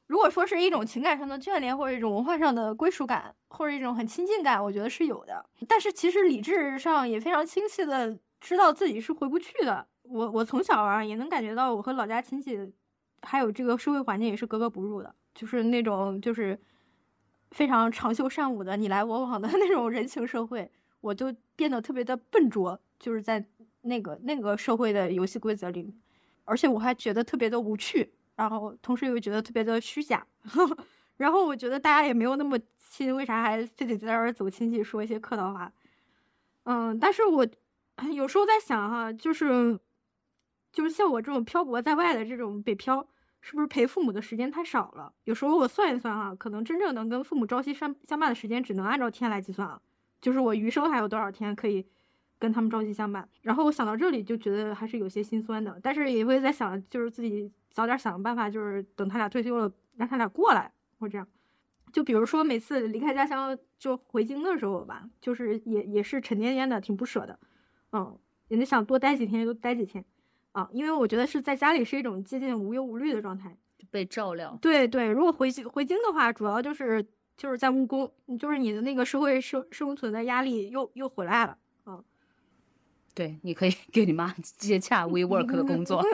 如果说是一种情感上的眷恋，或者一种文化上的归属感，或者一种很亲近感，我觉得是有的。但是其实理智上也非常清晰的知道自己是回不去的。我我从小啊也能感觉到我和老家亲戚。还有这个社会环境也是格格不入的，就是那种就是非常长袖善舞的你来我往的 <laughs> 那种人情社会，我就变得特别的笨拙，就是在那个那个社会的游戏规则里，而且我还觉得特别的无趣，然后同时又觉得特别的虚假，<laughs> 然后我觉得大家也没有那么亲，为啥还非得在这儿走亲戚说一些客套话？嗯，但是我有时候在想哈，就是。就是像我这种漂泊在外的这种北漂，是不是陪父母的时间太少了？有时候我算一算哈，可能真正能跟父母朝夕相相伴的时间，只能按照天来计算了。就是我余生还有多少天可以跟他们朝夕相伴？然后我想到这里就觉得还是有些心酸的，但是也会在想，就是自己早点想个办法，就是等他俩退休了，让他俩过来或这样。就比如说每次离开家乡就回京的时候吧，就是也也是沉甸甸的，挺不舍的。嗯，也得想多待几天就待几天。啊，因为我觉得是在家里是一种接近无忧无虑的状态，被照料。对对，如果回回京的话，主要就是就是在务工，就是你的那个社会生生存的压力又又回来了。啊，对，你可以 <laughs> 给你妈接洽 <laughs> WeWork 的工作。<laughs>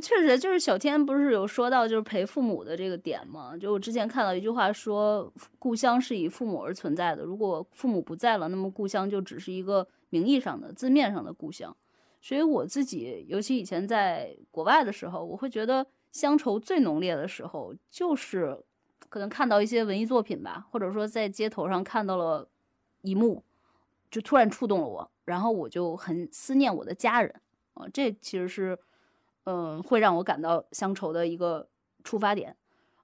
确实，就是小天不是有说到就是陪父母的这个点吗？就我之前看到一句话说，故乡是以父母而存在的，如果父母不在了，那么故乡就只是一个。名义上的字面上的故乡，所以我自己，尤其以前在国外的时候，我会觉得乡愁最浓烈的时候，就是可能看到一些文艺作品吧，或者说在街头上看到了一幕，就突然触动了我，然后我就很思念我的家人啊，这其实是嗯会让我感到乡愁的一个出发点。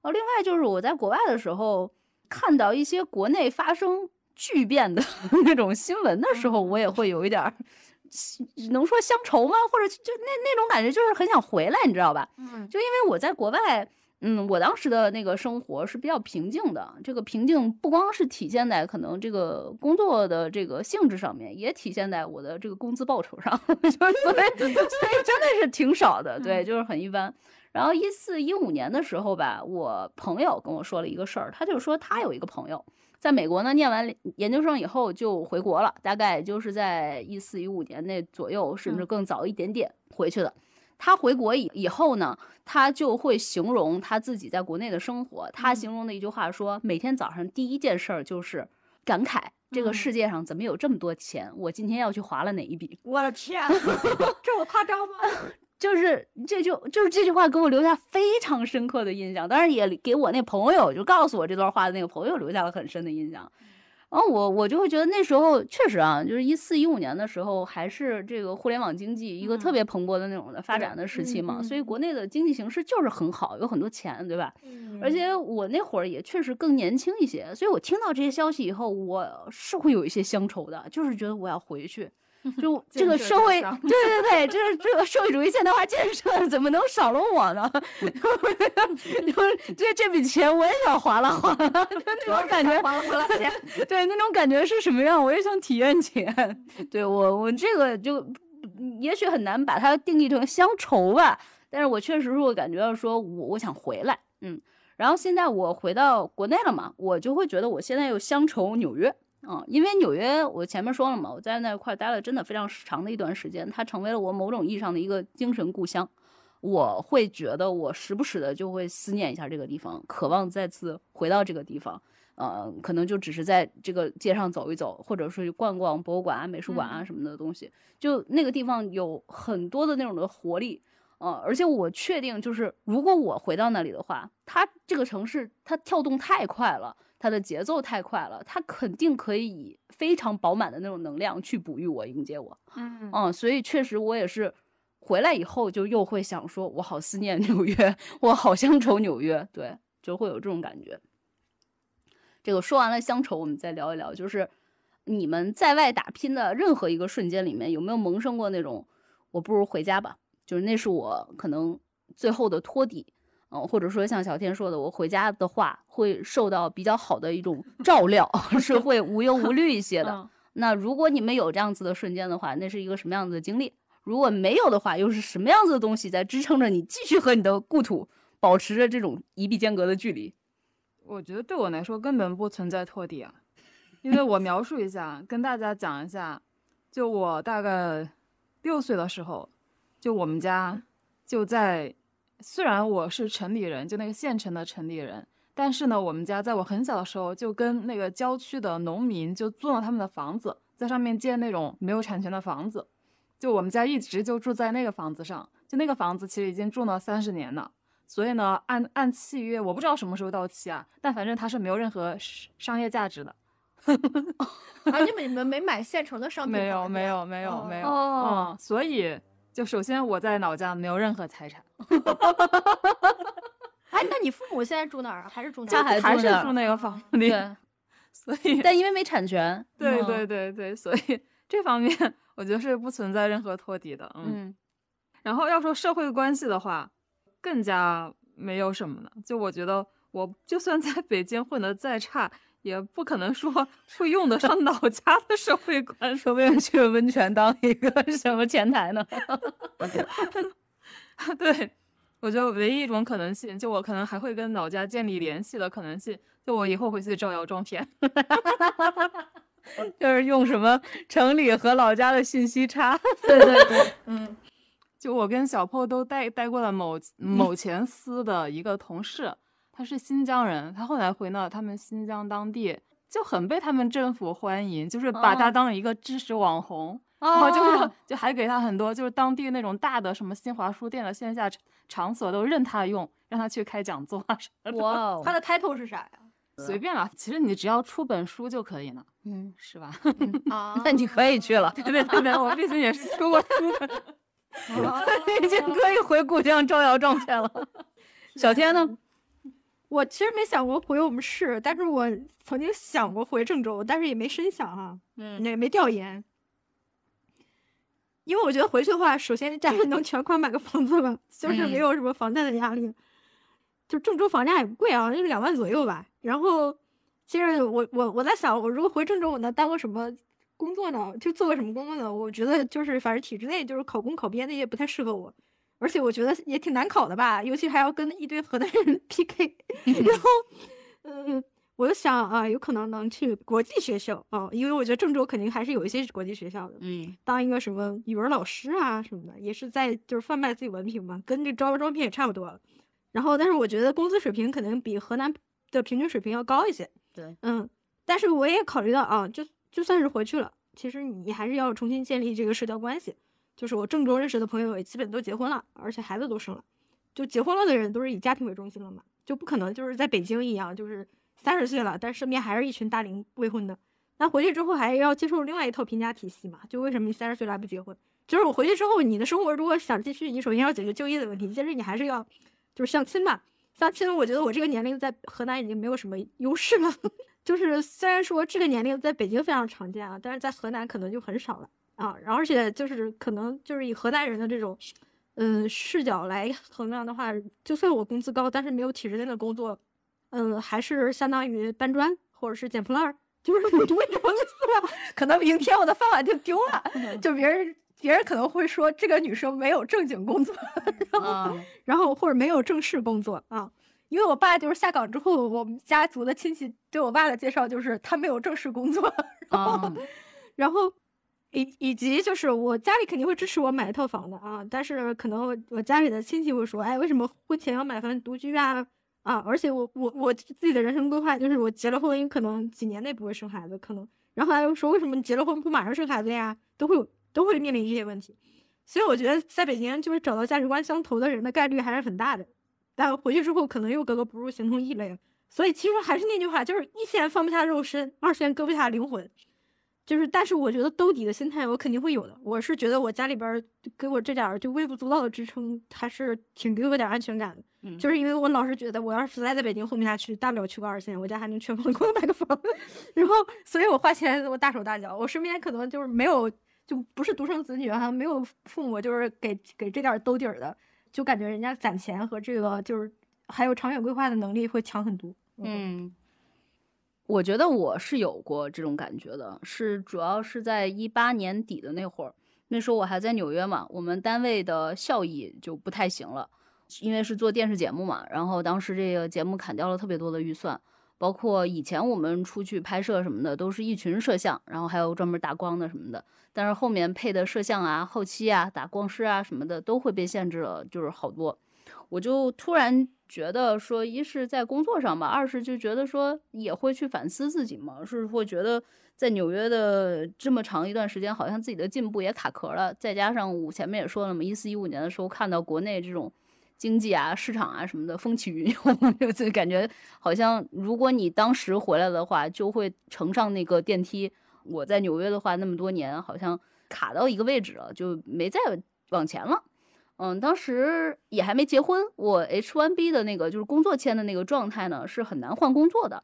呃，另外就是我在国外的时候，看到一些国内发生。巨变的 <laughs> 那种新闻的时候，我也会有一点儿，能说乡愁吗？或者就那那种感觉，就是很想回来，你知道吧？嗯就因为我在国外，嗯，我当时的那个生活是比较平静的。这个平静不光是体现在可能这个工作的这个性质上面，也体现在我的这个工资报酬上，<laughs> 就是所以 <laughs> 所以真的是挺少的，对，就是很一般。然后一四一五年的时候吧，我朋友跟我说了一个事儿，他就说他有一个朋友在美国呢，念完研究生以后就回国了，大概就是在一四一五年那左右，甚至更早一点点回去的。他回国以以后呢，他就会形容他自己在国内的生活。他形容的一句话说，每天早上第一件事儿就是感慨这个嗯世界上怎么有这么多钱，我今天要去划了哪一笔。我的天，<laughs> 这么夸张吗？就是这就就是这句话给我留下非常深刻的印象，当然也给我那朋友就告诉我这段话的那个朋友留下了很深的印象。然后我我就会觉得那时候确实啊，就是一四一五年的时候，还是这个互联网经济一个特别蓬勃的那种的发展的时期嘛，所以国内的经济形势就是很好，有很多钱，对吧？而嗯且我那会儿也确实更年轻一些，所以我听到这些消息以后，我是会有一些乡愁的，就是觉得我要回去。<laughs> 就这个社会，对对对，就是这个社会主义现代化建设怎么能少了我呢？<laughs> 就 <laughs> 是这这笔钱我也想花了花了，就那种感觉，花了花了钱，对那种感觉是什么样，我也想体验体验。对我我这个就嗯也许很难把它定义成乡愁吧，但是我确实是我感觉到说我我想回来，嗯。然后现在我回到国内了嘛，我就会觉得我现在又乡愁纽约。嗯，因为纽约我前面说了嘛，我在那块待了真的非常长的一段时间，它成为了我某种意义上的一个精神故乡。我会觉得我时不时的就会思念一下这个地方，渴望再次回到这个地方。呃，可能就只是在这个街上走一走，或者是逛逛博物馆啊、美术馆啊什么的东西。就那个地方有很多的那种的活力，呃，而且我确定，就是如果我回到那里的话，它这个城市它跳动太快了，它的节奏太快了，它肯定可以以非常饱满的那种能量去哺育我、迎接我。嗯嗯，所以确实我也是回来以后就又会想说，我好思念 <laughs> 纽约，我好乡愁纽约，对，就会有这种感觉。这个说完了乡愁，我们再聊一聊，就是你们在外打拼的任何一个瞬间里面，有没有萌生过那种我不如回家吧？就是那是我可能最后的托底，嗯、或者说像小天说的，我回家的话会受到比较好的一种照料，<laughs> 是会无忧无虑一些的。嗯那如果你们有这样子的瞬间的话，那是一个什么样子的经历？如果没有的话，又是什么样子的东西在支撑着你继续和你的故土保持着这种一臂间隔的距离？我觉得对我来说根本不存在托底啊，因为我描述一下，跟大家讲一下，就我大概六岁的时候，就我们家就在，虽然我是城里人，就那个县城的城里人，但是呢，我们家在我很小的时候就跟那个郊区的农民就租了他们的房子，在上面建那种没有产权的房子，就我们家一直就住在那个房子上，就那个房子其实已经住了三十年了。所以呢，按按契约，我不知道什么时候到期啊，但反正它是没有任何商商业价值的。啊，你们你们 <laughs> 没买现成的商品没有，没有，没有，哦没有。哦嗯，所以就首先我在老家没有任何财产，<laughs> 哎，那你父母现在住哪儿啊？还是住哪家儿？还是住那个房子里。对，所以，但因为没产权，对嗯对对对，所以这方面我觉得是不存在任何托底的。嗯，嗯然后要说社会关系的话，更加没有什么了。就我觉得，我就算在北京混得再差，也不可能说会用得上老 <laughs> 家的社会观。说不定去温泉当一个 <laughs> 什么前台呢？<laughs> 对，我觉得唯一一种可能性，就我可能还会跟老家建立联系的可能性，就我以后回去招摇撞骗。就是用什么城里和老家的信息差？对对对，嗯，就我跟小破都带带过了某某前司的一个同事，他是新疆人，他后来回到他们新疆当地，就很被他们政府欢迎，就是把他哦当一个知识网红。然后就是哦就还给他很多就是当地那种大的什么新华书店的线下场场所都任他用，让他去开讲座啊什么的，哇哦，<laughs> 他的 title 是啥呀？随便了。其实你只要出本书就可以了，嗯，是吧？啊，<laughs> 那你可以去了，<laughs> 对对对对，我毕竟也是出过书的。啊已经可以回故乡招摇撞骗了。小天呢？我其实没想过回我们市，但是我曾经想过回郑州，但是也没深想啊，嗯也没调研。因为我觉得回去的话，首先家里 <laughs> 能全款买个房子了，就是没嗯有什么房贷的压力。就郑州房价也不贵啊，就两万左右吧。然后，其实我我我在想，我如果回郑州，我能当个什么工作呢？就做个什么工作呢？我觉得就是反正体制内就是考公考编那些不太适合我，而且我觉得也挺难考的吧，尤其还要跟一堆河南人 <laughs> PK。<laughs> 然后，嗯，我就想啊，有可能能去国际学校啊，因为我觉得郑州肯定还是有一些国际学校的。嗯当一个什么语文老师啊什么的，也是在就是贩卖自己文凭嘛，跟这招招聘也差不多。然后，但是我觉得工资水平可能比河南的平均水平要高一些。对，嗯，但是我也考虑到啊，就就算是回去了，其实你还是要重新建立这个社交关系。就是我郑州认识的朋友也基本都结婚了，而且孩子都生了。就结婚了的人都是以家庭为中心了嘛，就不可能就是在北京一样，就是三十岁了，但身边还是一群大龄未婚的。那回去之后还要接受另外一套评价体系嘛？就为什么你三十岁了还不结婚？就是我回去之后，你的生活如果想继续，你首先要解决就业的问题，接着你还是要就是相亲嘛。相亲，我觉得我这个年龄在河南已经没有什么优势了。<laughs> 就是虽然说这个年龄在北京非常常见啊，但是在河南可能就很少了啊。然后而且就是可能就是以河南人的这种嗯视角来衡量的话，就算我工资高，但是没有体制内的工作，嗯，还是相当于搬砖或者是捡破烂儿。就是我为什么类似了？可能明天我的饭碗就丢了，就别人别人可能会说这个女生没有正经工作，然后、啊，然后或者没有正式工作啊。因为我爸就是下岗之后，我们家族的亲戚对我爸的介绍就是他没有正式工作，<laughs> 啊，然后以以及就是我家里肯定会支持我买一套房的啊，但是可能我家里的亲戚会说，哎，为什么婚前要买房独居啊？啊，而且我我我自己的人生规划就是我结了婚，可能几年内不会生孩子，可能，然后还又说为什么你结了婚不马上生孩子呀？都会有都会面临这些问题，所以我觉得在北京就是找到价值观相投的人的概率还是很大的，但回去之后可能又格格不入，形同异类。所以其实还是那句话，就是一线放不下肉身，二线割不下灵魂。就是，但是我觉得兜底的心态我肯定会有的。我是觉得我家里边儿给我这点儿就微不足道的支撑，还是挺给我点儿安全感的。嗯就是因为我老是觉得，我要是实在在北京混不下去，大不了去个二线，我家还能全款 <laughs> 给我买个房。然后，所以我花钱我大手大脚。我身边可能就是没有，就不是独生子女哈，没有父母就是给给这点儿兜底儿的，就感觉人家攒钱和这个就是还有长远规划的能力会强很多。嗯，我觉得我是有过这种感觉的，是主要是在一八年底的那会儿，那时候我还在纽约嘛，我们单位的效益就不太行了，因为是做电视节目嘛，然后当时这个节目砍掉了特别多的预算，包括以前我们出去拍摄什么的，都是一群摄像，然后还有专门打光的什么的，但是后面配的摄像啊、后期啊、打光师啊什么的都会被限制了，就是好多。我就突然觉得说，一是在工作上吧，二是就觉得说也会去反思自己嘛，是会觉得在纽约的这么长一段时间，好像自己的进步也卡壳了。再加上我前面也说了嘛，一四一五年的时候看到国内这种经济啊、市场啊什么的风起云涌，<laughs> 就感觉好像如果你当时回来的话，就会乘上那个电梯。我在纽约的话，那么多年好像卡到一个位置了，就没再往前了。嗯，当时也还没结婚，我 H1B 的那个就是工作签的那个状态呢，是很难换工作的。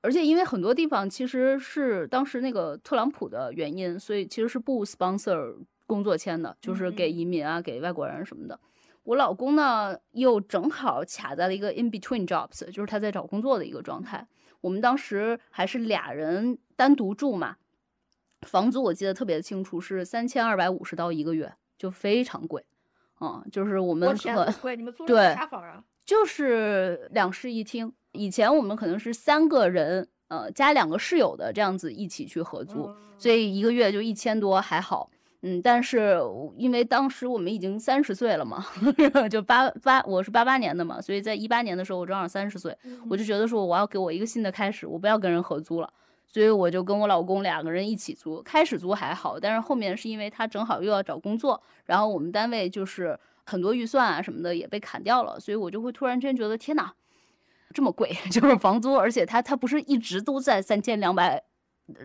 而且因为很多地方其实是当时那个特朗普的原因，所以其实是不 sponsor 工作签的，就是给移民啊、给外国人什么的。我老公呢，又正好卡在了一个 in between jobs，就是他在找工作的一个状态。我们当时还是俩人单独住嘛，房租我记得特别清楚，是三千二百五十刀一个月，就非常贵。嗯，就是我们我天，很贵！你们 <laughs> 租对了啥房啊？就是两室一厅。以前我们可能是三个人，呃，加两个室友的这样子一起去合租，嗯所以一个月就一千多还好。嗯，但是因为当时我们已经三十岁了嘛，<laughs> 就八八，我是八八年的嘛，所以在一八年的时候我正好三十岁，我就觉得说我要给我一个新的开始，我不要跟人合租了。所以我就跟我老公两个人一起租，开始租还好，但是后面是因为他正好又要找工作，然后我们单位就是很多预算啊什么的也被砍掉了，所以我就会突然间觉得天哪，这么贵，<laughs> 就是房租，而且它它不是一直都在三千两百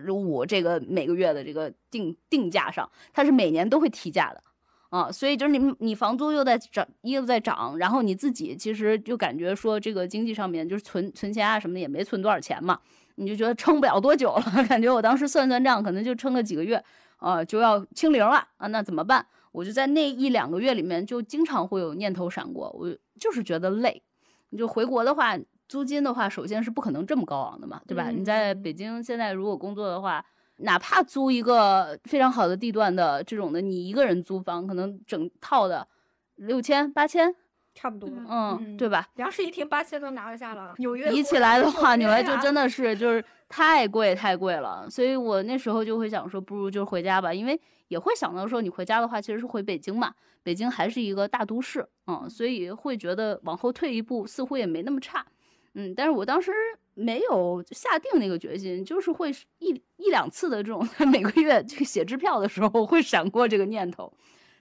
五这个每个月的这个定定价上，它是每年都会提价的。啊，所以就是你你房租又在涨，又在涨，然后你自己其实就感觉说这个经济上面就是存存钱啊什么的也没存多少钱嘛，你就觉得撑不了多久了，<laughs> 感觉我当时算算账，可能就撑个几个月，啊，就要清零了啊，那怎么办？我就在那一两个月里面就经常会有念头闪过，我就是觉得累。你就回国的话，租金的话，首先是不可能这么高昂的嘛，对吧？你在北京现在如果工作的话。哪怕租一个非常好的地段的这种的，你一个人租房，可能整套的六千八千，差不多，嗯，对吧？两室一厅八千都拿得下了。纽约比起来的话，纽约就真的是就是太贵太贵了。所以我那时候就会想说，不如就回家吧，因为也会想到说，你回家的话其实是回北京嘛，北京还是一个大都市，嗯，所以会觉得往后退一步似乎也没那么差，嗯，但是我当时。没有下定那个决心，就是会一一两次的这种 <laughs> 每个月这个写支票的时候会闪过这个念头。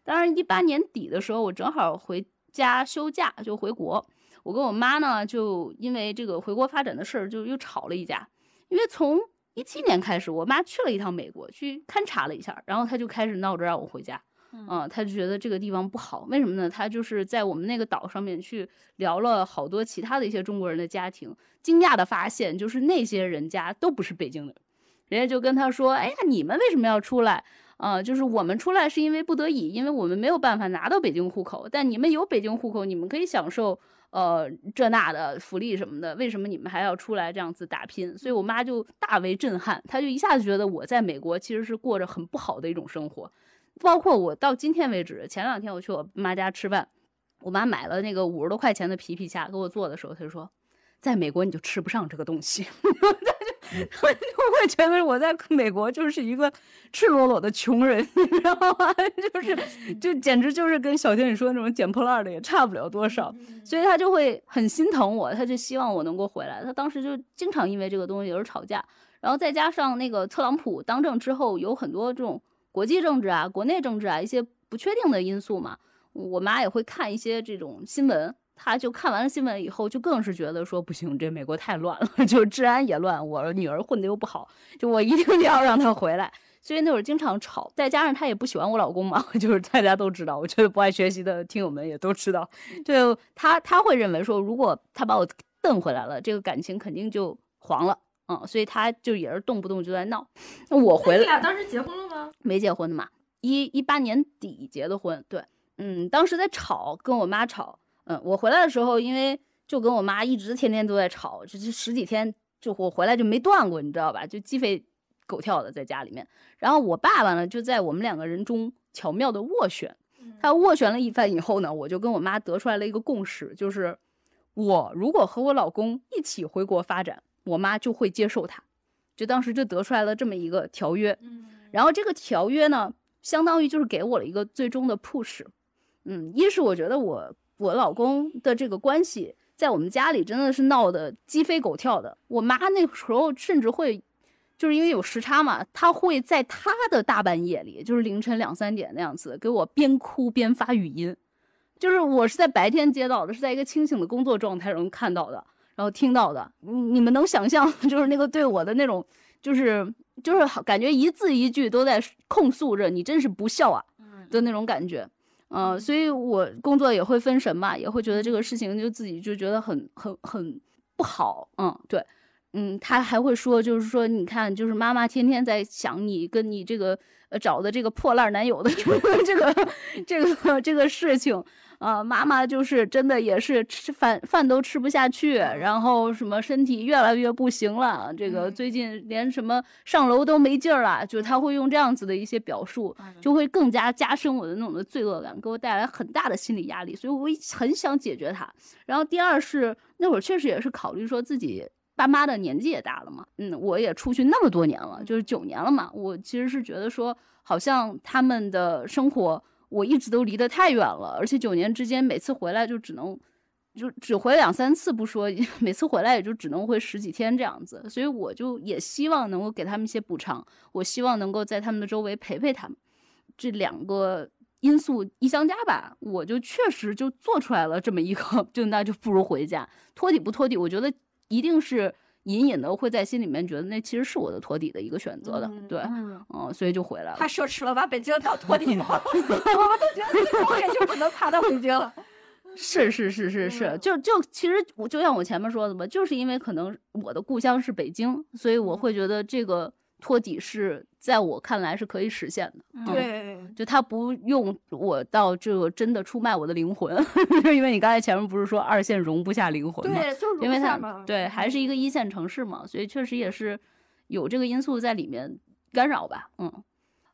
当然，一八年底的时候，我正好回家休假，就回国。我跟我妈呢，就因为这个回国发展的事儿，就又吵了一架。因为从一七年开始，我妈去了一趟美国，去勘察了一下，然后她就开始闹着让我回家。嗯，她就觉得这个地方不好，为什么呢？她就是在我们那个岛上面去聊了好多其他的一些中国人的家庭，惊讶的发现，就是那些人家都不是北京的，人家就跟她说：“哎呀，你们为什么要出来？啊，就是我们出来是因为不得已，因为我们没有办法拿到北京户口，但你们有北京户口，你们可以享受呃这那的福利什么的，为什么你们还要出来这样子打拼？”所以我妈就大为震撼，她就一下子觉得我在美国其实是过着很不好的一种生活。包括我到今天为止，前两天我去我妈家吃饭，我妈买了那个五十多块钱的皮皮虾给我做的时候，她就说，在美国你就吃不上这个东西，<laughs> <laughs> 我就会觉得我在美国就是一个赤裸裸的穷人，<laughs> 你知道吗？就是就简直就是跟小天你说的那种捡破烂的也差不了多少，所以他就会很心疼我，他就希望我能够回来。他当时就经常因为这个东西而吵架，然后再加上那个特朗普当政之后，有很多这种。国际政治啊，国内政治啊，一些不确定的因素嘛，我妈也会看一些这种新闻，她就看完了新闻以后，就更是觉得说不行，这美国太乱了，<laughs> 就治安也乱，我女儿混的又不好，就我一定要让她回来。所以那会儿经常吵，再加上她也不喜欢我老公嘛，<laughs> 就是大家都知道，我觉得不爱学习的听友们也都知道，就她她会认为说，如果她把我瞪回来了，这个感情肯定就黄了。嗯，所以他就也是动不动就在闹。那 <laughs> 我回来，你俩当时结婚了吗？没结婚的嘛，一一八年底结的婚。对，嗯，当时在吵，跟我妈吵。嗯，我回来的时候，因为就跟我妈一直天天都在吵，这这十几天就我回来就没断过，你知道吧？就鸡飞狗跳的在家里面。然后我爸爸呢，就在我们两个人中巧妙的斡旋。他斡旋了一番以后呢，我就跟我妈得出来了一个共识，就是我如果和我老公一起回国发展。我妈就会接受他，就当时就得出来了这么一个条约，嗯，然后这个条约呢，相当于就是给我了一个最终的 push，嗯，一是我觉得我我老公的这个关系在我们家里真的是闹得鸡飞狗跳的，我妈那时候甚至会，就是因为有时差嘛，她会在她的大半夜里，就是凌晨两三点那样子给我边哭边发语音，就是我是在白天接到的，是在一个清醒的工作状态中看到的。然后听到的，你你们能想象，<laughs> 就是那个对我的那种，就是就是感觉一字一句都在控诉着你真是不孝啊的那种感觉，嗯，所以我工作也会分神嘛，也会觉得这个事情就自己就觉得很很很不好，嗯，对，嗯，他还会说，就是说你看，就是妈妈天天在想你跟你这个呃找的这个破烂男友的 <laughs> 这个这个这个这个事情。啊，妈妈就是真的也是吃饭饭都吃不下去，然后什么身体越来越不行了，这个最近连什么上楼都没劲儿了，就他会用这样子的一些表述，就会更加加深我的那种的罪恶感，给我带来很大的心理压力，所以我很想解决它。然后第二是那会儿确实也是考虑说自己爸妈的年纪也大了嘛，嗯，我也出去那么多年了，就是九年了嘛，我其实是觉得说好像他们的生活。我一直都离得太远了，而且九年之间每次回来就只能，就只回两三次不说，<laughs> 每次回来也就只能回十几天这样子，所以我就也希望能够给他们一些补偿，我希望能够在他们的周围陪陪他们，这两个因素一相加吧，我就确实就做出来了这么一个，<laughs> 就那就不如回家，托底不托底，我觉得一定是隐隐的会在心里面觉得那其实是我的托底的一个选择的，对，嗯，嗯，所以就回来了。太奢侈了吧？北京当托底吗？<laughs> 我都觉得我也就不能爬到北京了。是是是是是，嗯就就其实我就像我前面说的吧，就是因为可能我的故乡是北京，所以我会觉得这个托底是在我看来是可以实现的。嗯，对，就他不用我到这个真的出卖我的灵魂，<laughs> 因为你刚才前面不是说二线容不下灵魂吗？对，就是因为它容下嘛。对还是一个一线城市嘛，所以确实也是有这个因素在里面干扰吧，嗯。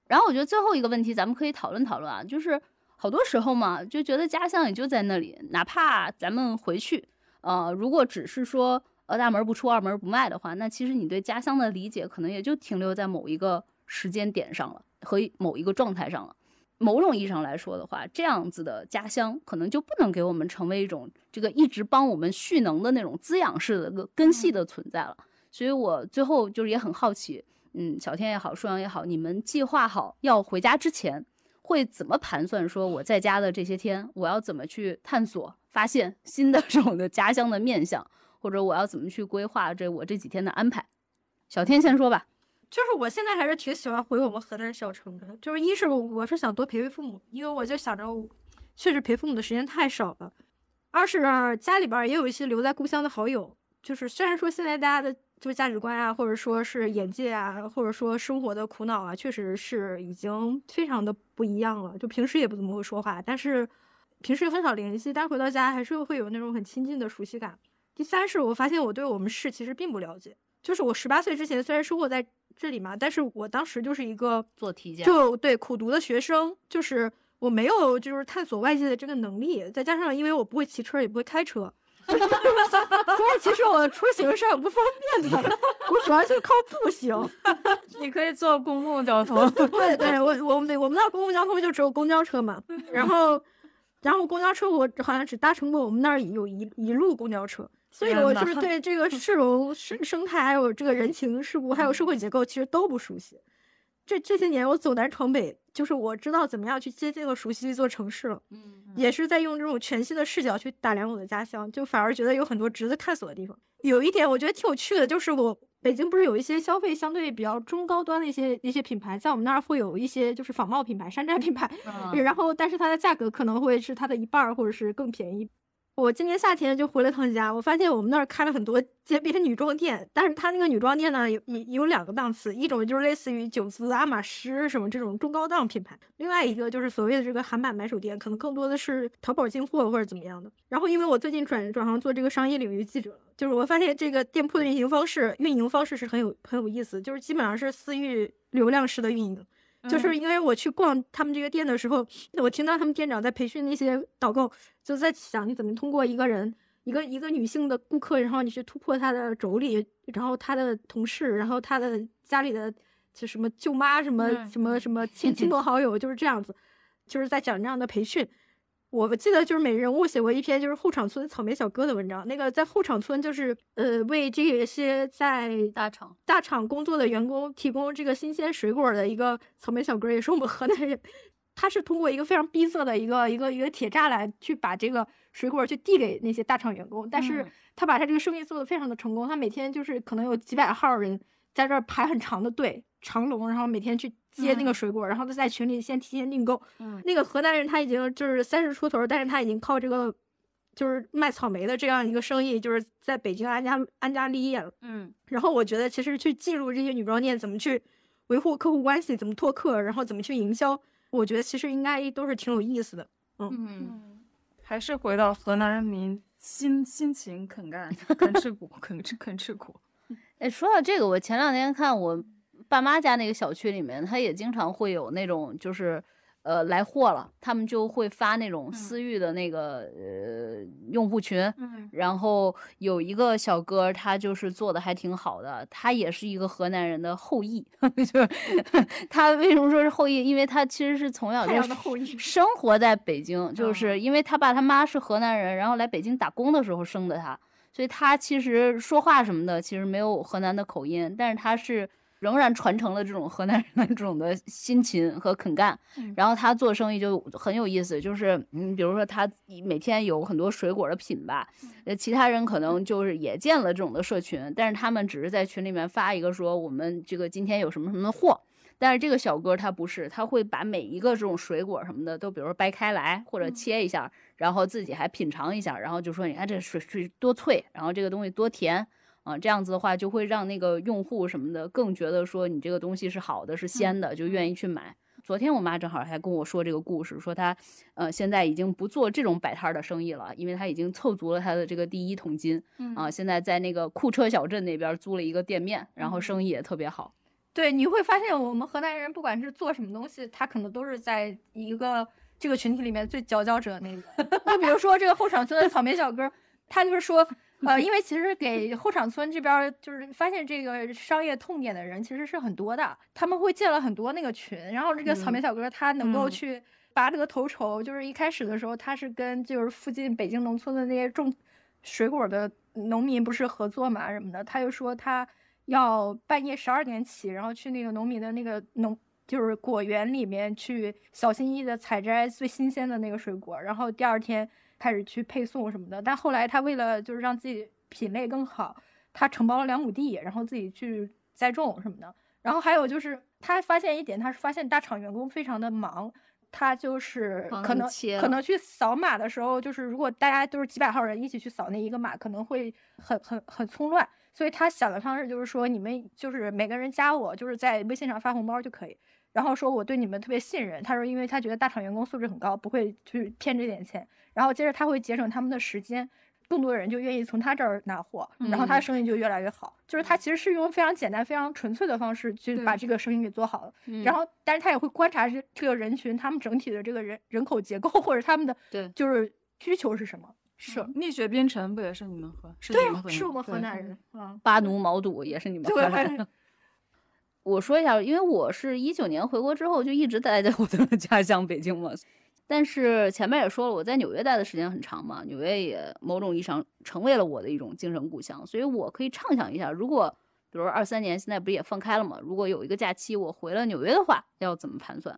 然后我觉得最后一个问题咱们可以讨论讨论啊，就是好多时候嘛，就觉得家乡也就在那里，哪怕咱们回去，呃，如果只是说呃大门不出二门不迈的话，那其实你对家乡的理解可能也就停留在某一个时间点上了和某一个状态上了。某种意义上来说的话，这样子的家乡可能就不能给我们成为一种这个一直帮我们蓄能的那种滋养式的个根系的存在了。所以我最后就是也很好奇，嗯，小天也好，舒阳也好，你们计划好要回家之前，会怎么盘算？说我在家的这些天，我要怎么去探索、发现新的这种的家乡的面相，或者我要怎么去规划这我这几天的安排？小天先说吧。就是我现在还是挺喜欢回我们河南小城的，就是一是我是想多陪陪父母，因为我就想着确实陪父母的时间太少了；二是家里边也有一些留在故乡的好友，就是虽然说现在大家的就是价值观啊，或者说是眼界啊，或者说生活的苦恼啊，确实是已经非常的不一样了，就平时也不怎么会说话，但是平时很少联系，但是回到家还是会有那种很亲近的熟悉感。第三是我发现我对我们市其实并不了解，就是我十八岁之前虽然生活在这里嘛，但是我当时就是一个做题家就对苦读的学生，就是我没有就是探索外界的这个能力，再加上因为我不会骑车也不会开车，<laughs> 所以其实我出行是很不方便的，我主要就是靠步行。<laughs> 你可以坐公共交通。<laughs> 对对，我我们我们那公共交通就只有公交车嘛，然后然后公交车我好像只搭乘过我们那儿有一一路公交车，所以我就是对这个 <laughs> 市容生生态还有这个人情世故还有社会结构其实都不熟悉。这这些年我走南闯北，就是我知道怎么样去接近和熟悉一座城市了，嗯也是在用这种全新的视角去打量我的家乡，就反而觉得有很多值得探索的地方。有一点我觉得挺有趣的，就是我北京不是有一些消费相对比较中高端的一些一些品牌，在我们那儿会有一些就是仿冒品牌、山寨品牌，嗯然后但是它的价格可能会是它的一半儿，或者是更便宜。我今年夏天就回了趟家，我发现我们那儿开了很多街边女装店，但是它那个女装店呢有有两个档次，一种就是类似于九姿、爱马仕什么这种中高档品牌，另外一个就是所谓的这个韩版买手店，可能更多的是淘宝进货或者怎么样的。然后因为我最近转转行做这个商业领域记者，就是我发现这个店铺的运营方式，运营方式是很有很有意思，就是基本上是私域流量式的运营。就是因为我去逛他们这个店的时候，我听到他们店长在培训那些导购，就在想你怎么通过一个人，一个一个女性的顾客，然后你去突破她的妯娌，然后她的同事，然后她的家里的就什么舅妈，什么嗯什么什么亲亲朋好友，就是这样子，就是在讲这样的培训。我记得就是每人物写过一篇就是后场村草莓小哥的文章，那个在后场村就是呃为这些在大厂大厂工作的员工提供这个新鲜水果的一个草莓小哥，也是我们河南人。他是通过一个非常逼仄的一个一个一个铁栅栏去把这个水果去递给那些大厂员工，但是嗯他把他这个生意做得非常的成功。他每天就是可能有几百号人在这儿排很长的队，长龙，然后每天去接那个水果，然后他在群里先提前订购。嗯那个河南人他已经就是三十出头，但是他已经靠这个就是卖草莓的这样一个生意，就是在北京安家安家立业了。嗯然后我觉得其实去进入这些女装店，怎么去维护客户关系，怎么拓客，然后怎么去营销，我觉得其实应该都是挺有意思的。嗯，还是回到河南人民辛辛勤肯干、肯吃苦、<laughs> 肯吃肯吃苦。哎，说到这个，我前两天看我爸妈家那个小区里面，他也经常会有那种就是。呃，来货了，他们就会发那种私域的那个、呃用户群，嗯然后有一个小哥，他就是做的还挺好的，他也是一个河南人的后裔，<laughs> 就是 <laughs> 他为什么说是后裔？因为他其实是从小太就阳的后裔生活在北京，就哦是因为他爸他妈是河南人，然后来北京打工的时候生的他，所以他其实说话什么的其实没有河南的口音，但是他是仍然传承了这种河南人的这种的辛勤和肯干。然后他做生意就很有意思，就是嗯，比如说他每天有很多水果的品吧，呃，其他人可能就是也建了这种的社群，但是他们只是在群里面发一个说我们这个今天有什么什么货。但是这个小哥他不是，他会把每一个这种水果什么的都，比如说掰开来或者切一下，然后自己还品尝一下，然后就说你看这水水多脆，然后这个东西多甜啊，这样子的话就会让那个用户什么的更觉得说你这个东西是好的，是鲜的，就愿意去买。昨天我妈正好还跟我说这个故事，说她呃现在已经不做这种摆摊的生意了，因为她已经凑足了她的这个第一桶金啊，现在在那个库车小镇那边租了一个店面，然后生意也特别好。对，你会发现我们河南人不管是做什么东西，他可能都是在一个这个群体里面最佼佼者那个。<laughs> 就比如说这个后场村的草莓小哥，他就是说，<laughs> 呃，因为其实给后场村这边就是发现这个商业痛点的人其实是很多的，他们会建了很多那个群，然后这个草莓小哥他能够去拔这个头筹，就是一开始的时候他是跟就是附近北京农村的那些种水果的农民不是合作嘛什么的，他就说他。要半夜十二点起，然后去那个农民的那个农，就是果园里面去小心翼翼的采摘最新鲜的那个水果，然后第二天开始去配送什么的。但后来他为了就是让自己品类更好，他承包了两亩地，然后自己去栽种什么的。然后还有就是他发现一点，他是发现大厂员工非常的忙，他就是可能可能去扫码的时候，就是如果大家都是几百号人一起去扫那一个码，可能会很很很匆乱。所以他想的方式就是说，你们就是每个人加我，就是在微信上发红包就可以。然后说我对你们特别信任。他说，因为他觉得大厂员工素质很高，不会去骗这点钱。然后接着他会节省他们的时间，更多的人就愿意从他这儿拿货，然后他的生意就越来越好。就是他其实是用非常简单、非常纯粹的方式去把这个生意给做好了。然后，但是他也会观察这这个人群，他们整体的这个人人口结构或者他们的对就是需求是什么。是蜜雪冰城不也是你们河？对，是我们河南人。嗯，巴奴毛肚也是你们河南人。<laughs> 我说一下，因为我是一九年回国之后就一直待在我的 <laughs> 家乡北京嘛。但是前面也说了，我在纽约待的时间很长嘛，纽约也某种意义上成为了我的一种精神故乡。所以我可以畅想一下，如果比如二三年现在不也放开了嘛？如果有一个假期我回了纽约的话，要怎么盘算？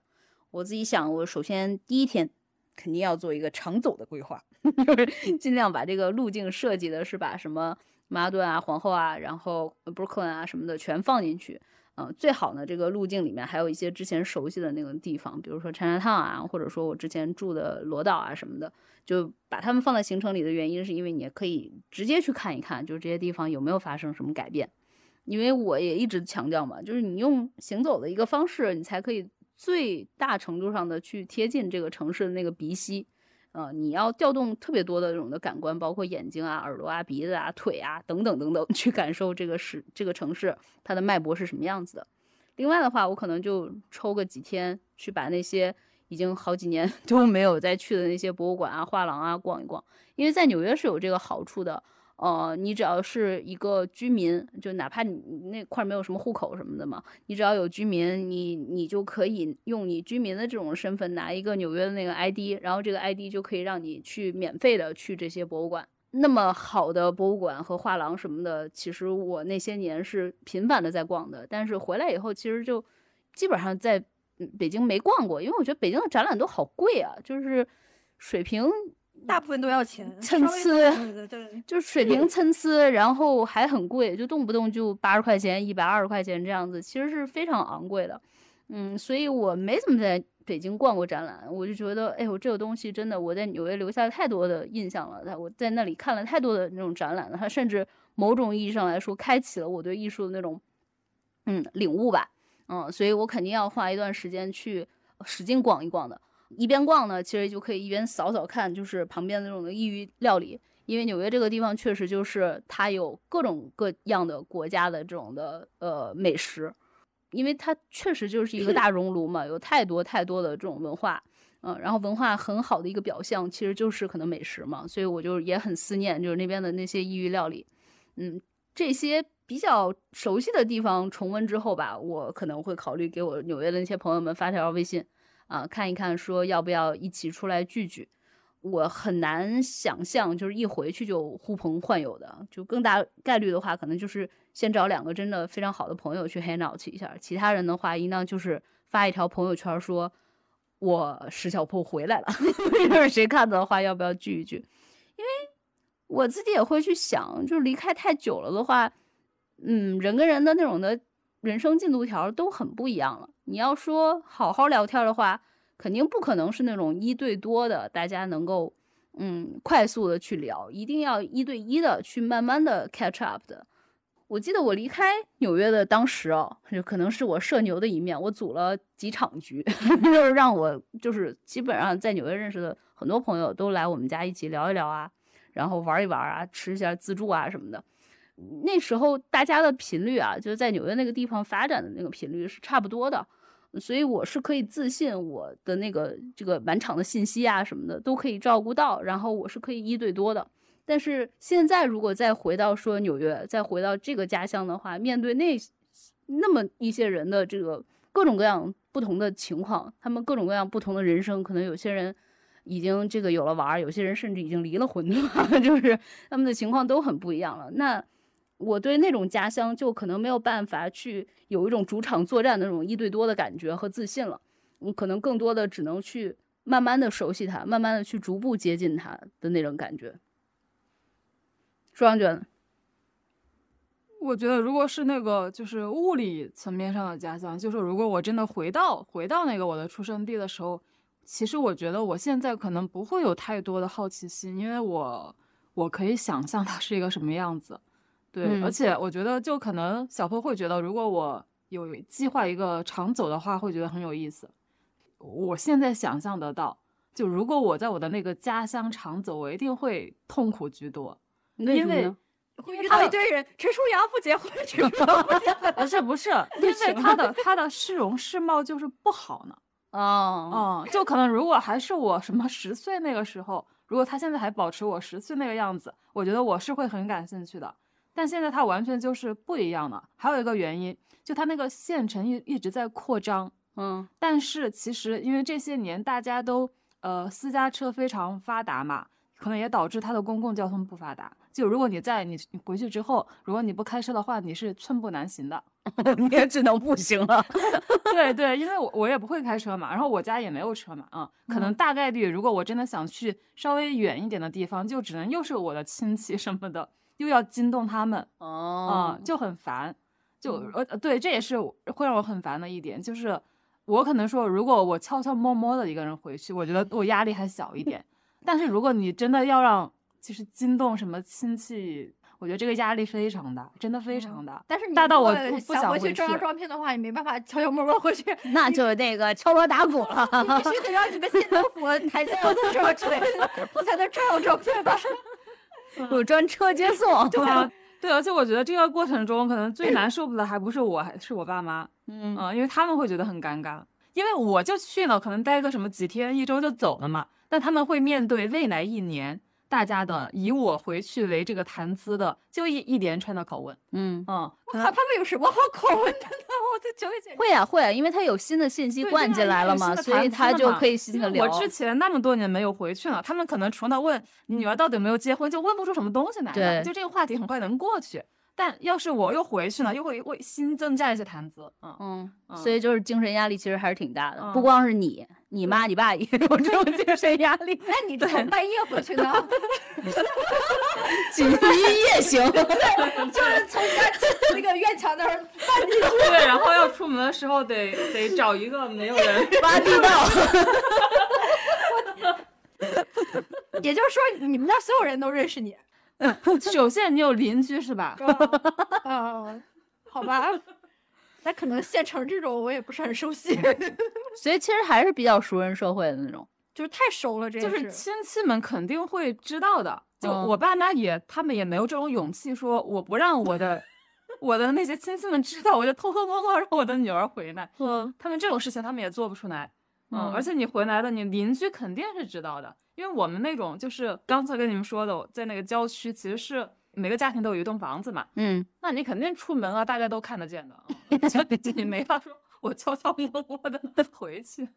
我自己想，我首先第一天肯定要做一个长走的规划。<laughs> 就是尽量把这个路径设计的是把什么曼哈顿啊、皇后啊，然后布鲁克林啊什么的全放进去。嗯，最好呢，这个路径里面还有一些之前熟悉的那个地方，比如说 Chinatown 啊，或者说我之前住的罗岛啊什么的，就把它们放在行程里的原因，是因为你也可以直接去看一看，就是这些地方有没有发生什么改变。因为我也一直强调嘛，就是你用行走的一个方式，你才可以最大程度上的去贴近这个城市的那个鼻息。呃，你要调动特别多的这种的感官，包括眼睛啊、耳朵啊、鼻子啊、腿啊等等等等，<laughs> 去感受这个市、这个城市它的脉搏是什么样子的。另外的话，我可能就抽个几天去把那些已经好几年 <laughs> 都没有再去的那些博物馆啊、画廊啊逛一逛，因为在纽约是有这个好处的。呃，你只要是一个居民，就哪怕你那块没有什么户口什么的嘛，你只要有居民，你你就可以用你居民的这种身份拿一个纽约的那个 ID，然后这个 ID 就可以让你去免费的去这些博物馆。那么好的博物馆和画廊什么的，其实我那些年是频繁的在逛的，但是回来以后其实就基本上在北京没逛过，因为我觉得北京的展览都好贵啊，就是水平。大部分都要钱，参差，对对，就是水平参差，然后还很贵，就动不动就八十块钱、一百二十块钱这样子，其实是非常昂贵的。嗯，所以我没怎么在北京逛过展览，我就觉得，哎呦，这个东西真的，我在纽约留下了太多的印象了。我在那里看了太多的那种展览了，它甚至某种意义上来说，开启了我对艺术的那种，嗯，领悟吧。嗯，所以我肯定要花一段时间去使劲逛一逛的。一边逛呢，其实就可以一边扫扫看，就是旁边那种的异域料理。因为纽约这个地方确实就是它有各种各样的国家的这种的呃美食，因为它确实就是一个大熔炉嘛，有太多太多的这种文化，嗯，然后文化很好的一个表象其实就是可能美食嘛，所以我就也很思念就是那边的那些异域料理，嗯，这些比较熟悉的地方重温之后吧，我可能会考虑给我纽约的那些朋友们发条微信。啊，看一看，说要不要一起出来聚聚？我很难想象，就是一回去就呼朋唤友的，就更大概率的话，可能就是先找两个真的非常好的朋友去 hang out 一下，其他人的话，应当就是发一条朋友圈说，我石小铺回来了，<laughs> 要是谁看到的话，要不要聚一聚？因为我自己也会去想，就是离开太久了的话，嗯，人跟人的那种的人生进度条都很不一样了。你要说好好聊天的话。肯定不可能是那种一对多的，大家能够嗯快速的去聊，一定要一对一的去慢慢的 catch up 的。我记得我离开纽约的当时哦，就可能是我社牛的一面，我组了几场局，<laughs> 就是让我就是基本上在纽约认识的很多朋友都来我们家一起聊一聊啊，然后玩一玩啊，吃一下自助啊什么的。那时候大家的频率啊，就是在纽约那个地方发展的那个频率是差不多的。所以我是可以自信，我的那个这个满场的信息啊什么的都可以照顾到，然后我是可以一对多的。但是现在如果再回到说纽约，再回到这个家乡的话，面对那那么一些人的这个各种各样不同的情况，他们各种各样不同的人生，可能有些人已经这个有了娃儿，有些人甚至已经离了婚，<laughs> 就是他们的情况都很不一样了。那。我对那种家乡就可能没有办法去有一种主场作战的那种一对多的感觉和自信了，我可能更多的只能去慢慢的熟悉它，慢慢的去逐步接近它的那种感觉。双卷，我觉得如果是那个就是物理层面上的家乡，就是如果我真的回到回到那个我的出生地的时候，其实我觉得我现在可能不会有太多的好奇心，因为我我可以想象它是一个什么样子。对，而且我觉得，就可能小坡会觉得，如果我有计划一个长走的话，会觉得很有意思。我现在想象得到，就如果我在我的那个家乡长走，我一定会痛苦居多。因为什么呢？会遇到一堆人，陈舒阳不结婚，陈书阳不结婚。<laughs> 不是 <laughs> 不是，因为他的 <laughs> 他的市容市貌就是不好呢。哦，嗯，就可能如果还是我什么十岁那个时候，如果他现在还保持我十岁那个样子，我觉得我是会很感兴趣的。但现在它完全就是不一样的，还有一个原因，就它那个县城一一直在扩张，嗯，但是其实因为这些年大家都呃私家车非常发达嘛，可能也导致它的公共交通不发达。就如果你在你你回去之后，如果你不开车的话，你是寸步难行的，<laughs> 你也只能步行了。<laughs> 对对，因为我我也不会开车嘛，然后我家也没有车嘛，嗯，可能大概率如果我真的想去稍微远一点的地方，就只能又是我的亲戚什么的。又要惊动他们。哦，就很烦，就呃对，这也是会让我很烦的一点，就是我可能说，如果我悄悄摸摸的一个人回去，我觉得我压力还小一点，但是如果你真的要让，就是惊动什么亲戚，我觉得这个压力非常大，真的非常大。但是你大到我不想回去装张照片的话，你没办法悄悄摸摸回去，<laughs> 那就那个敲锣打鼓了，<laughs> 必须得让你们县政府台下有这么吹，<laughs> 我才能照照片吧。有 <laughs> 专车接送，对。<laughs> 啊，对，而且我觉得这个过程中可能最难受的还不是我，还是我爸妈，<clears throat> 嗯。因为他们会觉得很尴尬，因为我就去了，可能待个什么几天、一周就走了嘛，但他们会面对未来一年。大家的以我回去为这个谈资的，就一一连串的拷问，嗯嗯，他他们有什么好拷问的呢？<laughs> 我就觉得。会啊会啊，因为他有新的信息灌进来了嘛，所以他就可以新的聊。我之前那么多年没有回去了，他们可能除了问你女儿到底有没有结婚，就问不出什么东西来。对，就这个话题很快能过去。但要是我又回去呢，又会会新增加一些谈资。嗯嗯，所以就是精神压力其实还是挺大的，不光是你。你妈、你爸也有这种精 <laughs> 神压力，那你从半夜回去呢？几一夜 <laughs> 行，对，就是从家 <laughs> 那个院墙那儿翻进去。对，然后要出门的时候得得找一个没有人挖地道。也就是说，你们家所有人都认识你。首先，你有邻居是吧？嗯，好吧。那可能县城这种我也不是很熟悉，<laughs> 所以其实还是比较熟人社会的那种，就是太熟了。这就是亲戚们肯定会知道的。就我爸妈也，他们也没有这种勇气说我不让我的 <laughs> 我的那些亲戚们知道，我就偷偷摸摸让我的女儿回来。嗯，他们这种事情他们也做不出来。嗯，而且你回来的，你邻居肯定是知道的，因为我们那种就是刚才跟你们说的，在那个郊区，其实是。每个家庭都有一栋房子嘛，嗯，那你肯定出门啊，大家都看得见的，<laughs> 你没法说，我悄悄摸摸的 <laughs> 回去。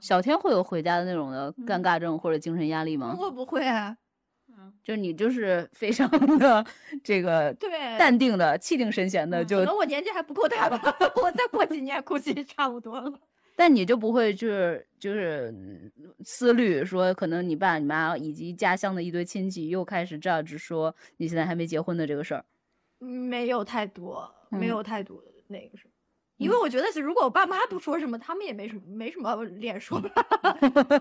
小天会有回家的那种的嗯尴尬症或者精神压力吗？我不会啊，就是你就是非常的这个对，淡定的、气定神闲的，嗯就可能我年纪还不够大吧，我再过几年估计差不多了。但你就不会就是就是嗯思虑说，可能你爸你妈以及家乡的一堆亲戚又开始 judge 说你现在还没结婚的这个事儿。没有太多，没嗯有太多的那个什么。因为我觉得是，如果我爸妈不说什么，他们也没什么没什么 <laughs> 脸说。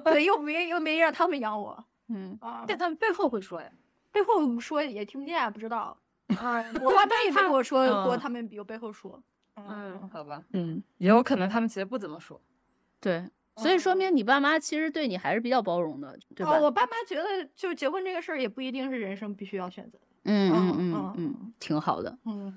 对，<laughs> 又没又没让他们养我嗯，啊，但他们背后会说呀。背后说也听不见，不知道。<laughs> 啊，我爸妈也没跟我说过，嗯他们有背后说。嗯，好吧，嗯，也有可能他们其实不怎么说。对，所以说明你爸妈其实对你还是比较包容的，对吧？哦，我爸妈觉得，就结婚这个事儿也不一定是人生必须要选择的。嗯嗯嗯嗯嗯嗯，挺好的。嗯，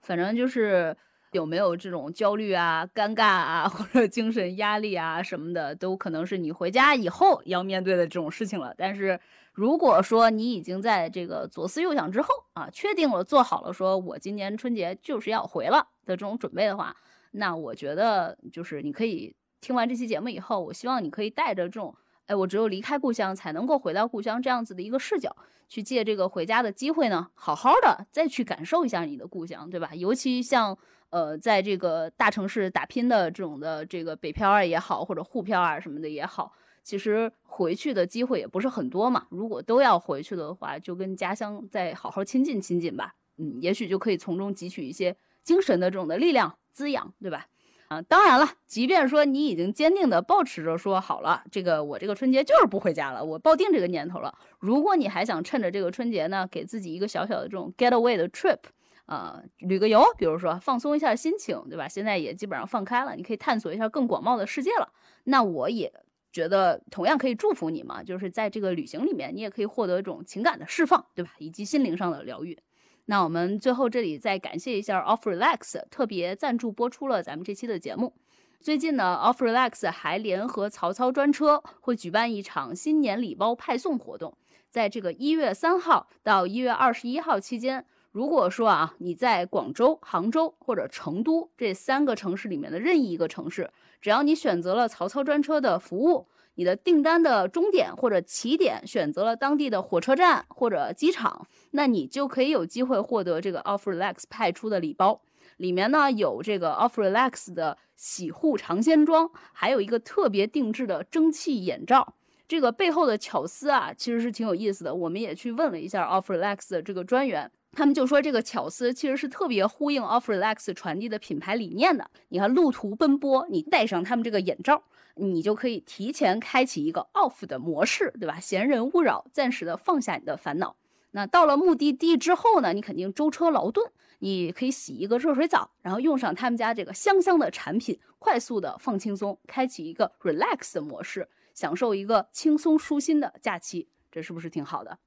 反正就是有没有这种焦虑啊、尴尬啊，或者精神压力啊什么的，都可能是你回家以后要面对的这种事情了。但是如果说你已经在这个左思右想之后啊，确定了做好了，说我今年春节就是要回了的这种准备的话，那我觉得就是你可以听完这期节目以后，我希望你可以带着这种。哎，我只有离开故乡才能够回到故乡这样子的一个视角，去借这个回家的机会呢，好好的再去感受一下你的故乡，对吧？尤其像呃，在这个大城市打拼的这种的这个北漂啊也好，或者沪漂啊什么的也好，其实回去的机会也不是很多嘛。如果都要回去的话，就跟家乡再好好亲近亲近吧。嗯，也许就可以从中汲取一些精神的这种的力量滋养，对吧？啊，当然了，即便说你已经坚定的保持着说好了，这个我这个春节就是不回家了，我抱定这个念头了。如果你还想趁着这个春节呢，给自己一个小小的这种 getaway 的 trip，啊、旅个游，比如说放松一下心情，对吧？现在也基本上放开了，你可以探索一下更广袤的世界了。那我也觉得同样可以祝福你嘛，就是在这个旅行里面，你也可以获得一种情感的释放，对吧？以及心灵上的疗愈。那我们最后这里再感谢一下 Off Relax 特别赞助播出了咱们这期的节目。最近呢，Off Relax 还联合曹操专车会举办一场新年礼包派送活动，在这个一月三号到一月二十一号期间，如果说啊你在广州、杭州或者成都这三个城市里面的任意一个城市，只要你选择了曹操专车的服务，你的订单的终点或者起点选择了当地的火车站或者机场，那你就可以有机会获得这个 Off Relax 派出的礼包。里面呢有这个 Off Relax 的洗护长线装，还有一个特别定制的蒸汽眼罩。这个背后的巧思啊，其实是挺有意思的。我们也去问了一下 Off Relax 的这个专员，他们就说这个巧思其实是特别呼应 Off Relax 传递的品牌理念的。你看路途奔波，你戴上他们这个眼罩，你就可以提前开启一个 off 的模式，对吧？闲人勿扰，暂时的放下你的烦恼。那到了目的地之后呢，你肯定舟车劳顿，你可以洗一个热水澡，然后用上他们家这个香香的产品，快速的放轻松，开启一个 relax 的模式，享受一个轻松舒心的假期，这是不是挺好的？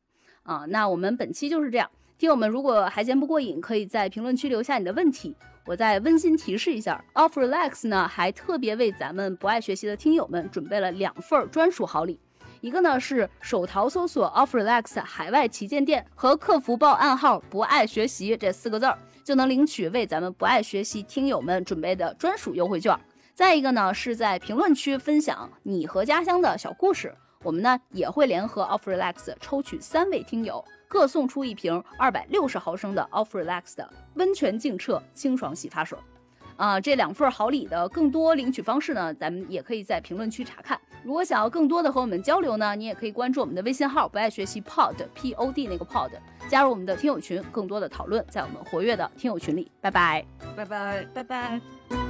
啊，那我们本期就是这样。听友们如果还嫌不过瘾，可以在评论区留下你的问题，我再温馨提示一下，Off Relax 呢还特别为咱们不爱学习的听友们准备了两份专属好礼。一个呢是手淘搜索 Off Relax 海外旗舰店和客服报暗号“不爱学习”这四个字儿，就能领取为咱们不爱学习听友们准备的专属优惠券。再一个呢是在评论区分享你和家乡的小故事，我们呢也会联合 Off Relax 抽取三位听友，各送出一瓶二百六十毫升的 Off Relax 的温泉净澈清爽洗发水。啊、这两份好礼的更多领取方式呢，咱们也可以在评论区查看。如果想要更多的和我们交流呢，你也可以关注我们的微信号“不爱学习 Pod P O D” 那个 Pod，加入我们的听友群，更多的讨论在我们活跃的听友群里。拜拜。拜拜。拜拜。